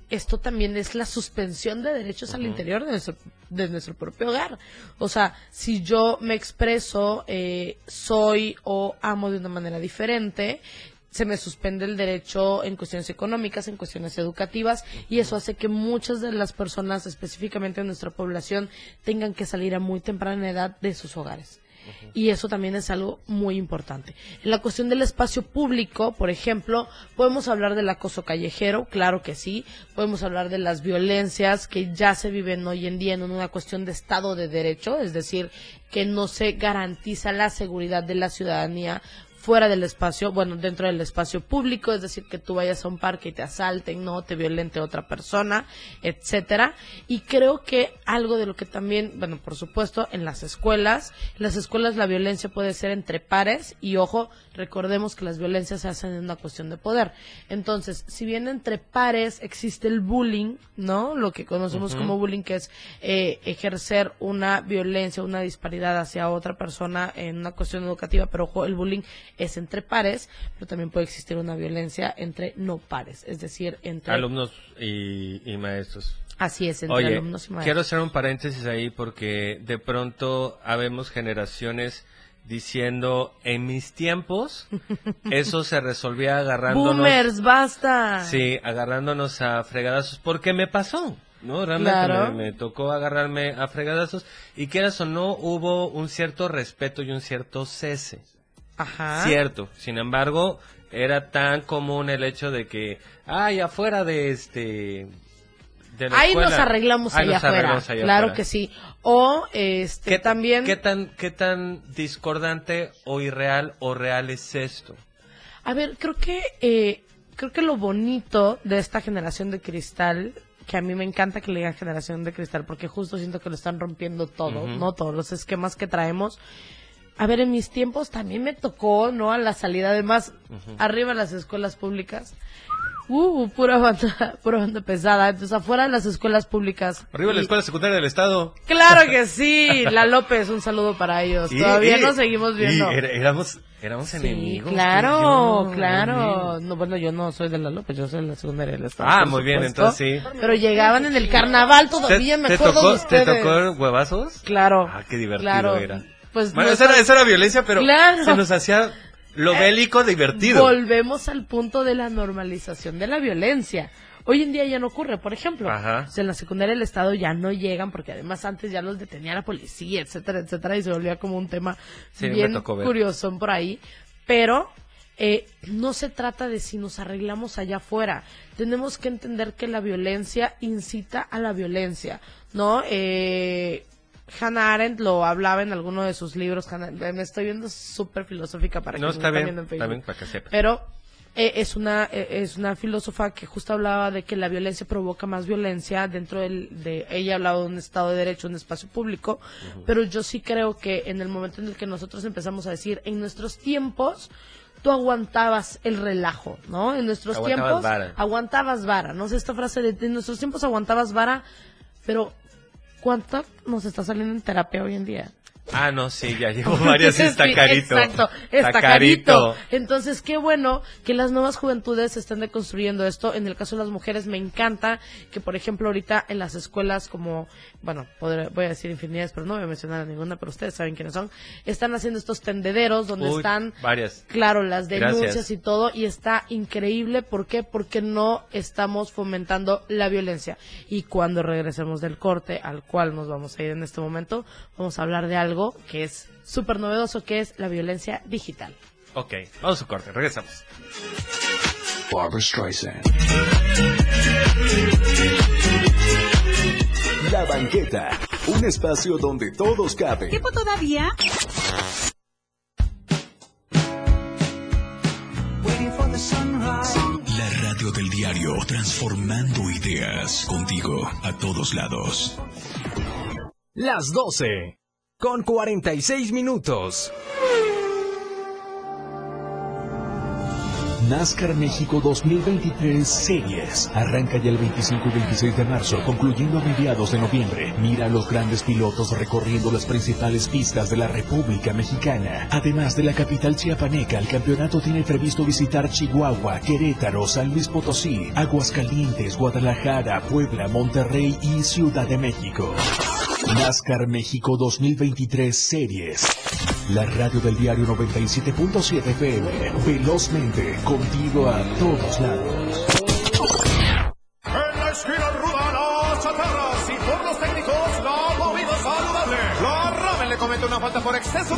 S14: esto también es la suspensión de derechos al interior de nuestro, de nuestro propio hogar. O sea, si yo me expreso, eh, soy o amo de una manera diferente, se me suspende el derecho en cuestiones económicas, en cuestiones educativas, y eso hace que muchas de las personas, específicamente en nuestra población, tengan que salir a muy temprana edad de sus hogares. Y eso también es algo muy importante. En la cuestión del espacio público, por ejemplo, podemos hablar del acoso callejero, claro que sí. Podemos hablar de las violencias que ya se viven hoy en día en una cuestión de Estado de Derecho, es decir, que no se garantiza la seguridad de la ciudadanía fuera del espacio, bueno, dentro del espacio público, es decir, que tú vayas a un parque y te asalten, no te violente otra persona, etcétera. Y creo que algo de lo que también, bueno, por supuesto, en las escuelas, en las escuelas la violencia puede ser entre pares y ojo, recordemos que las violencias se hacen en una cuestión de poder. Entonces, si bien entre pares existe el bullying, ¿no? Lo que conocemos como bullying, que es eh, ejercer una violencia, una disparidad hacia otra persona en una cuestión educativa, pero ojo, el bullying es entre pares, pero también puede existir una violencia entre no pares, es decir, entre
S2: alumnos y, maestros.
S14: Así es, entre alumnos y maestros.
S2: Quiero hacer un paréntesis ahí porque de pronto habemos generaciones diciendo en mis tiempos eso se resolvía agarrándonos
S14: boomers basta
S2: sí agarrándonos a fregadazos porque me pasó no realmente me, tocó agarrarme a fregadazos y quieras o no hubo un cierto respeto y un cierto cese
S14: Ajá.
S2: Cierto. Sin embargo, era tan común el hecho de que, ay, afuera de este...
S14: ahí nos arreglamos allá afuera. claro que sí. O este
S2: ¿Qué,
S14: también
S2: ¿qué tan qué tan discordante o irreal o real es esto?
S14: A ver, creo que eh, creo que lo bonito de esta generación de cristal que a mí me encanta que le digan generación de cristal porque justo siento que lo están rompiendo todo, ¿no? Todos los esquemas que traemos a ver, en mis tiempos también me tocó, ¿no? A la salida, además, arriba las escuelas públicas. Uh, pura banda, pura banda pesada. Entonces, afuera de las escuelas públicas.
S2: Arriba la escuela secundaria del Estado.
S14: Claro que sí. La López, un saludo para ellos. Todavía nos seguimos viendo.
S2: éramos, éramos enemigos.
S14: Claro, claro. No, bueno, yo no soy de la López, yo soy de la secundaria del Estado.
S2: Ah, muy bien, entonces sí.
S14: Pero llegaban en el carnaval todavía, me acuerdo
S2: tocó,
S14: de.
S2: ¿Te tocó huevazos?
S14: Claro.
S2: Ah, qué divertido era.
S14: Pues
S2: bueno, esa, era, violencia, pero se nos hacía lo eh, bélico divertido.
S14: Volvemos al punto de la normalización de la violencia. Hoy en día ya no ocurre, por ejemplo, en la secundaria del Estado ya no llegan porque además antes ya los detenía la policía, etcétera, etcétera, y se volvía como un tema bien curioso por ahí. Pero eh, no se trata de si nos arreglamos allá afuera. Tenemos que entender que la violencia incita a la violencia, ¿no? Eh, Hannah Arendt lo hablaba en alguno de sus libros. me estoy viendo súper filosófica para que
S2: no, está bien, está bien para que sepa.
S14: Pero eh, es una eh, es una filósofa que justo hablaba de que la violencia provoca más violencia dentro del, de ella hablaba de un estado de derecho un espacio público pero yo sí creo que en el momento en el que nosotros empezamos a decir en nuestros tiempos tú aguantabas el relajo, ¿no? En nuestros
S2: Aguantabas
S14: tiempos
S2: vara.
S14: aguantabas vara, no sé esta frase de en nuestros tiempos aguantabas vara, pero ¿cuánto nos está saliendo en terapia hoy en día?
S2: Ah, no, sí, ya llevo varias y está carito.
S14: Exacto, está, carito. Entonces, qué bueno que las nuevas juventudes estén deconstruyendo esto. En el caso de las mujeres, me encanta que, por ejemplo, ahorita en las escuelas como, bueno, podré- voy a decir infinidades, pero no voy a mencionar a ninguna, pero ustedes saben quiénes son, están haciendo estos tendederos donde
S2: Uy,
S14: están
S2: varias.
S14: Claro, las
S2: Gracias.
S14: denuncias y todo, y está increíble. ¿Por qué? Porque no estamos fomentando la violencia. Y cuando regresemos del corte, al cual nos vamos a ir en este momento, vamos a hablar de algo que es súper novedoso, que es la violencia digital.
S2: Ok, vamos a su corte, regresamos.
S1: Barbara Streisand. La banqueta, un espacio donde todos caben.
S16: ¿Tiempo todavía?
S7: La radio del diario, transformando ideas contigo a todos lados.
S4: Las 12. Con 46 minutos.
S1: NASCAR México 2023 Series. Arranca ya el 25 y 26 de marzo, concluyendo a mediados de noviembre. Mira a los grandes pilotos recorriendo las principales pistas de la República Mexicana. Además de la capital chiapaneca, el campeonato tiene previsto visitar Chihuahua, Querétaro, San Luis Potosí, Aguascalientes, Guadalajara, Puebla, Monterrey y Ciudad de México. NASCAR México 2023 Series. La radio del diario 97.7 FM. Velozmente, contigo a todos lados.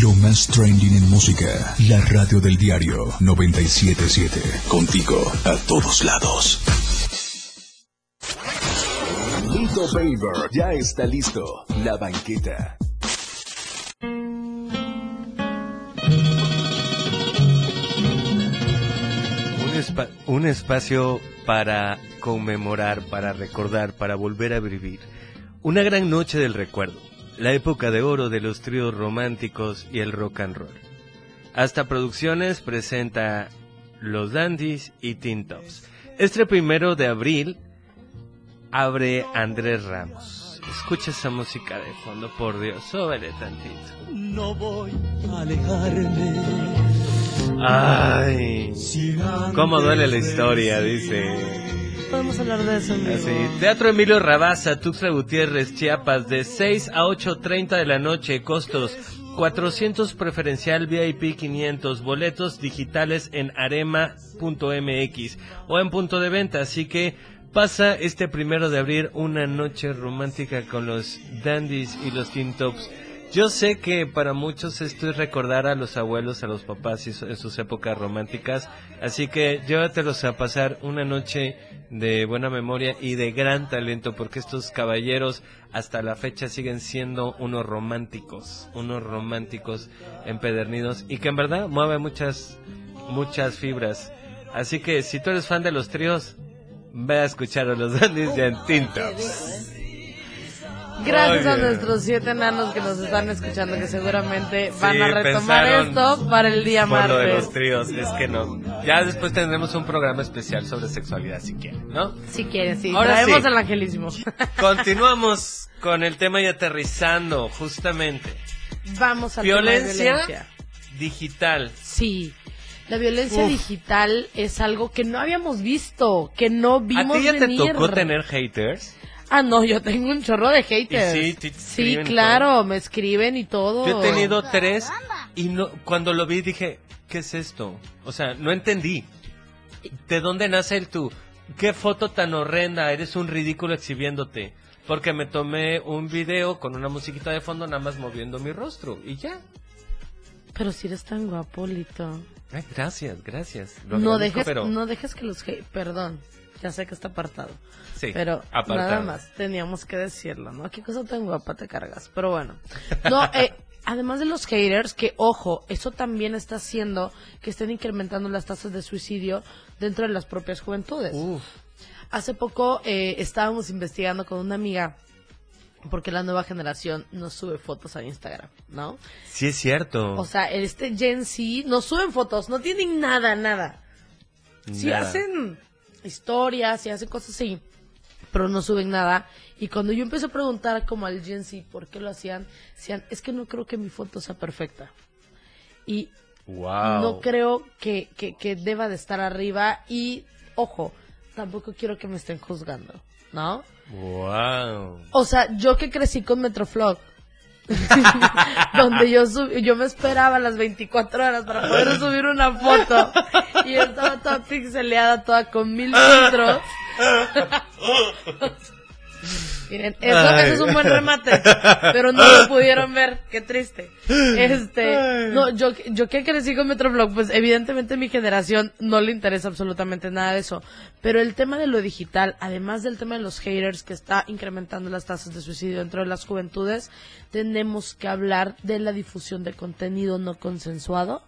S7: Lo más trending en música. La radio del diario 977. Contigo a todos lados.
S1: Lito Paver ya está listo. La banqueta.
S2: Un espacio para conmemorar, para recordar, para volver a vivir. Una gran noche del recuerdo. La época de oro de los tríos románticos y el rock and roll. Hasta Producciones presenta Los Dandies y Teen Tops. Este primero de abril abre Andrés Ramos. Escucha esa música de fondo, por Dios, súbele tantito.
S10: No voy a alejarme.
S2: Ay, cómo duele la historia, dice.
S14: Podemos hablar de eso,
S2: Teatro Emilio Rabasa, Tuxtla Gutiérrez, Chiapas, de 6 a 8.30 de la noche, costos 400 preferencial VIP 500, boletos digitales en arema.mx o en punto de venta, así que pasa este primero de abril una noche romántica con los dandies y los teen tops. Yo sé que para muchos esto es recordar a los abuelos, a los papás y su- en sus épocas románticas, así que llévatelos a pasar una noche de buena memoria y de gran talento, porque estos caballeros hasta la fecha siguen siendo unos románticos, unos románticos empedernidos y que en verdad mueve muchas, muchas fibras. Así que si tú eres fan de los tríos, ve a escuchar a los dandies de Antintops.
S14: Gracias a nuestros siete enanos que nos están escuchando, que seguramente van a retomar esto para el día
S2: Por lo de
S14: martes.
S2: los tríos, es que no. Ya después tendremos un programa especial sobre sexualidad si quieren, ¿no?
S14: Si quieren, sí.
S2: Ahora
S14: Traemos
S2: sí.
S14: al angelismo.
S2: Continuamos con el tema y aterrizando, justamente.
S14: Vamos a
S2: Violencia
S14: violencia.
S2: digital.
S14: Sí. La violencia
S2: Uf.
S14: digital es algo que no habíamos visto, que no
S2: ¿A
S14: vimos
S2: ti ya te tocó tener haters?
S14: Ah, no, yo tengo un chorro de haters.
S2: Y sí, te
S14: claro, me escriben y todo.
S2: Yo he tenido tres y no, cuando lo vi dije, ¿qué es esto? O sea, no entendí. ¿De dónde nace el tú? ¿Qué foto tan horrenda? Eres un ridículo exhibiéndote. Porque me tomé un video con una musiquita de fondo nada más moviendo mi rostro y ya.
S14: Pero si eres tan guapo, Lito.
S2: gracias, gracias.
S14: no dejes, no dejes que los perdón, ya sé que está apartado. Sí, pero nada más teníamos que decirlo, ¿no? Qué cosa tan guapa te cargas. Pero bueno, no, eh, además de los haters, que ojo, eso también está haciendo que estén incrementando las tasas de suicidio dentro de las propias juventudes. Hace poco eh, estábamos investigando con una amiga porque la nueva generación no sube fotos a Instagram, ¿no?
S2: Sí, es cierto.
S14: O sea, este Gen Z no suben fotos, no tienen nada, nada. Sí hacen historias, y hacen cosas así, pero no suben nada. Y cuando yo empecé a preguntar como al Gen Z por qué lo hacían, decían, es que no creo que mi foto sea perfecta. Y no creo que, que, que deba de estar arriba y, ojo, tampoco quiero que me estén juzgando, ¿no?
S2: Wow.
S14: O sea, yo que crecí con Metroflog, donde yo yo me esperaba las 24 horas para poder subir una foto y estaba toda pixeleada, toda con mil filtros. Miren, eso, eso, es un buen remate, pero no lo pudieron ver, qué triste. Este, no, yo, yo que crecí con Metroblog, pues evidentemente mi generación no le interesa absolutamente nada de eso. Pero el tema de lo digital, además del tema de los haters que está incrementando las tasas de suicidio dentro de las juventudes, tenemos que hablar de la difusión de contenido no consensuado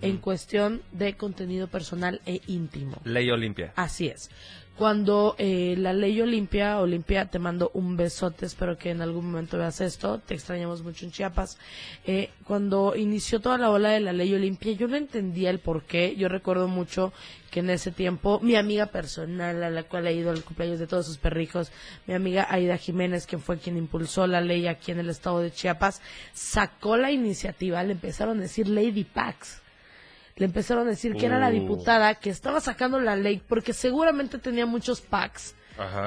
S14: en cuestión de contenido personal e íntimo.
S2: Ley Olimpia.
S14: Así es cuando eh, la ley Olimpia, Olimpia, te mando un besote, espero que en algún momento veas esto, te extrañamos mucho en Chiapas, eh, cuando inició toda la ola de la ley Olimpia, yo no entendía el por qué, yo recuerdo mucho que en ese tiempo mi amiga personal, a la cual he ido al cumpleaños de todos sus perrijos, mi amiga Aida Jiménez, quien fue quien impulsó la ley aquí en el estado de Chiapas, sacó la iniciativa, le empezaron a decir Lady Pax le empezaron a decir que era la uh. diputada que estaba sacando la ley porque seguramente tenía muchos packs.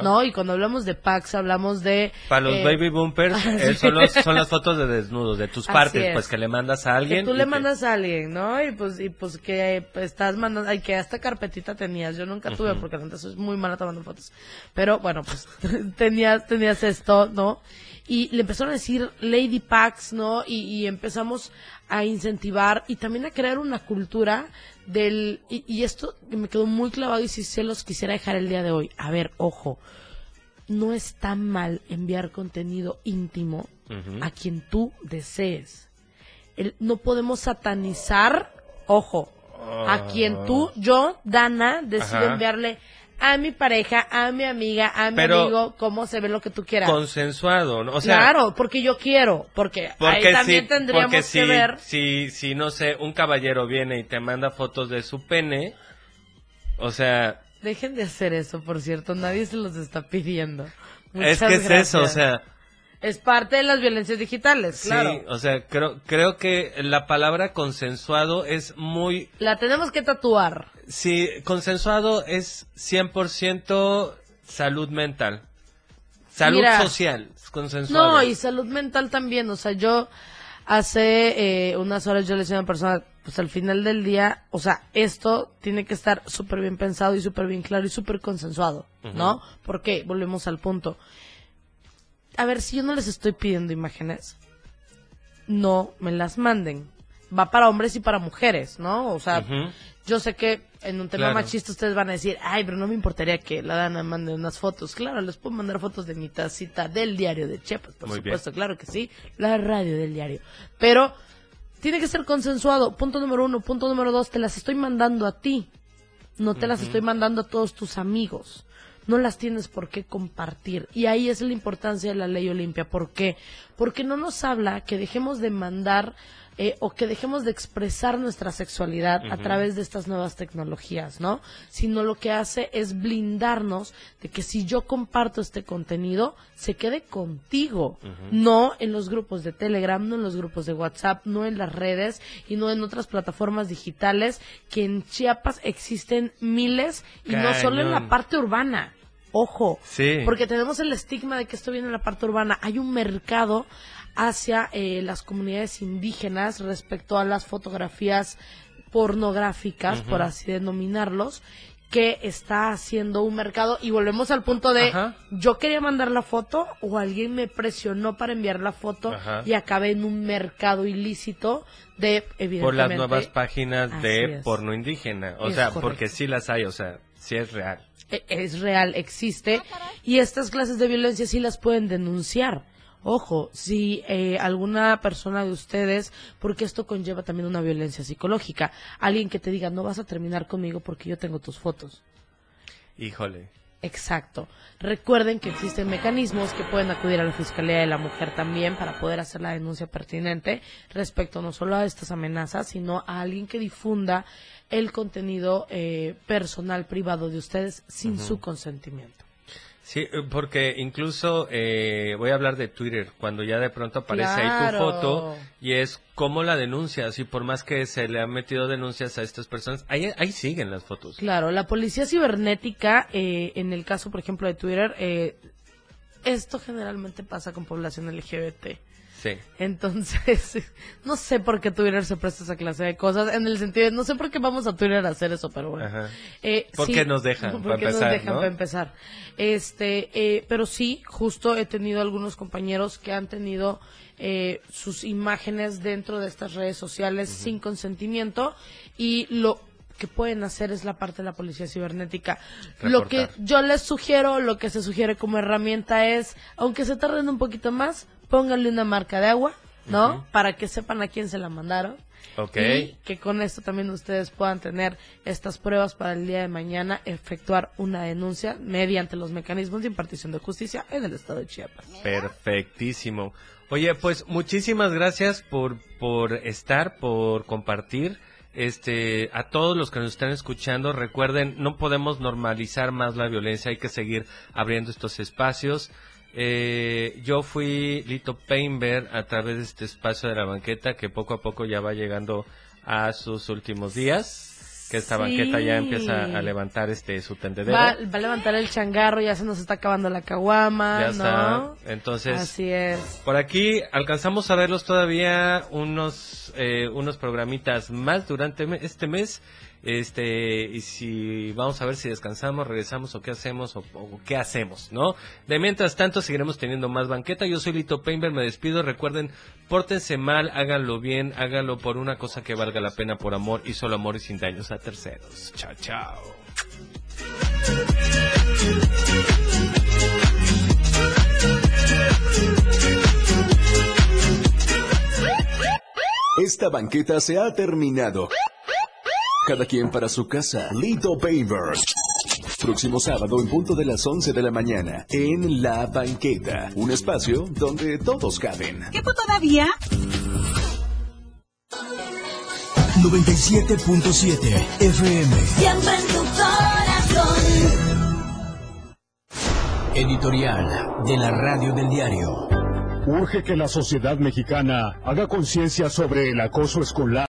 S14: ¿No? Y cuando hablamos de packs hablamos de...
S2: Para los eh, baby bumpers eh, son, las fotos de desnudos, de tus partes, pues que le mandas a alguien.
S14: Que tú le mandas a alguien, ¿no? Y pues, y pues que pues, estás mandando... Ay, que esta carpetita tenías. Yo nunca tuve porque antes soy muy mala tomando fotos. Pero bueno, pues tenías, tenías esto, ¿no? Y le empezaron a decir Lady Packs, ¿no? Y, y empezamos a incentivar y también a crear una cultura del... Y, esto me quedó muy clavado y si se los quisiera dejar el día de hoy. A ver, ojo, no está mal enviar contenido íntimo a quien tú desees. El, no podemos satanizar, ojo, a quien tú, yo, Dana, decido enviarle a mi pareja, a mi amiga, a mi amigo, como se ve lo que tú quieras.
S2: Consensuado, ¿no? O sea,
S14: claro, porque yo quiero, porque, ahí también tendríamos que ver.
S2: Si, si, no sé, un caballero viene y te manda fotos de su pene, o sea...
S14: Dejen de hacer eso, por cierto, nadie se los está pidiendo.
S2: es que es eso, o sea...
S14: Es parte de las violencias digitales, claro.
S2: Sí, o sea, creo, creo que la palabra consensuado es muy...
S14: La tenemos que tatuar.
S2: Sí, consensuado es 100% salud mental. Salud social, consensuado.
S14: No, y salud mental también. O sea, yo hace eh, unas horas yo le decía a una persona, pues al final del día, o sea, esto tiene que estar súper bien pensado y súper bien claro y súper consensuado, ¿no? Porque, volvemos al punto. A ver, si yo no les estoy pidiendo imágenes, no me las manden. Va para hombres y para mujeres, ¿no? O sea, yo sé que en un tema machista ustedes van a decir, ay, pero no me importaría que la Dana mande unas fotos. Claro, les puedo mandar fotos de mi tacita del diario de Chiapas, por supuesto, claro que sí, la radio del diario. Pero tiene que ser consensuado. Punto número uno. Punto número dos, te las estoy mandando a ti. No te las estoy mandando a todos tus amigos. No las tienes por qué compartir. Y ahí es la importancia de la ley Olimpia. ¿Por qué? Porque no nos habla que dejemos de mandar eh, o que dejemos de expresar nuestra sexualidad a través de estas nuevas tecnologías, ¿no? Sino lo que hace es blindarnos de que si yo comparto este contenido, se quede contigo, no en los grupos de Telegram, no en los grupos de WhatsApp, no en las redes y no en otras plataformas digitales que en Chiapas existen miles y no solo en la parte urbana. Ojo, porque tenemos el estigma de que esto viene en la parte urbana. Hay un mercado hacia eh, las comunidades indígenas respecto a las fotografías pornográficas, por así denominarlos, que está haciendo un mercado. Y volvemos al punto de yo quería mandar la foto o alguien me presionó para enviar la foto y acabé en un mercado ilícito de evidentemente
S2: por las nuevas páginas de porno indígena, o sea, porque sí las hay, o sea, sí es real.
S14: Es real, existe y estas clases de violencia sí las pueden denunciar. Ojo, si eh, alguna persona de ustedes, porque esto conlleva también una violencia psicológica, alguien que te diga, no vas a terminar conmigo porque yo tengo tus fotos.
S2: Híjole.
S14: Exacto. Recuerden que existen mecanismos que pueden acudir a la Fiscalía de la Mujer también para poder hacer la denuncia pertinente respecto no solo a estas amenazas, sino a alguien que difunda el contenido eh, personal privado de ustedes sin su consentimiento.
S2: Sí, eh, porque incluso eh, voy a hablar de Twitter, cuando ya de pronto aparece ahí tu foto y es como la denuncias y por más que se le han metido denuncias a estas personas, ahí, ahí siguen las fotos.
S14: Claro, la policía cibernética, eh, en el caso por ejemplo de Twitter, esto generalmente pasa con población LGBT.
S2: Sí.
S14: Entonces, no sé por qué Twitter se presta esa clase de cosas, en el sentido de, no sé por qué vamos a Twitter a hacer eso, pero bueno.
S2: Eh, ¿Por qué nos dejan?
S14: ¿Por
S2: nos
S14: dejan para empezar? Este, eh, pero sí, justo he tenido algunos compañeros que han tenido eh, sus imágenes dentro de estas redes sociales sin consentimiento y lo que pueden hacer es la parte de la policía cibernética. Lo que yo les sugiero, lo que se sugiere como herramienta es, aunque se tarden un poquito más, pónganle una marca de agua, ¿no? Para que sepan a quién se la mandaron.
S2: Ok.
S14: Y que con esto también ustedes puedan tener estas pruebas para el día de mañana, efectuar una denuncia mediante los mecanismos de impartición de justicia en el estado de Chiapas.
S2: Perfectísimo. Oye, pues muchísimas gracias por, por estar, por compartir. Este, a todos los que nos están escuchando, recuerden, no podemos normalizar más la violencia, hay que seguir abriendo estos espacios. Eh, yo fui Lito Painter a través de este espacio de la banqueta que poco a poco ya va llegando a sus últimos días. Que esta banqueta ya empieza a levantar este su tendedero.
S14: Va, a levantar el changarro, ya se nos está acabando la caguama, ya Está.
S2: Entonces,
S14: así es.
S2: Por aquí alcanzamos a verlos todavía unos eh, unos programitas más durante este mes este y si vamos a ver si descansamos, regresamos o qué hacemos o, qué hacemos, ¿no? De mientras tanto seguiremos teniendo más banqueta. Yo soy Lito Painter, me despido. Recuerden, pórtense mal, háganlo bien, háganlo por una cosa que valga la pena por amor y solo amor y sin daños a terceros. Chao, chao.
S1: Esta banqueta se ha terminado. Cada quien para su casa. Lito Pavers. Próximo sábado en punto de las 11 de la mañana en La Banqueta, un espacio donde todos caben.
S16: ¿Qué todavía?
S12: 97.7 FM.
S8: Siempre en tu corazón.
S12: Editorial de la Radio del Diario.
S13: Urge que la sociedad mexicana haga conciencia sobre el acoso escolar.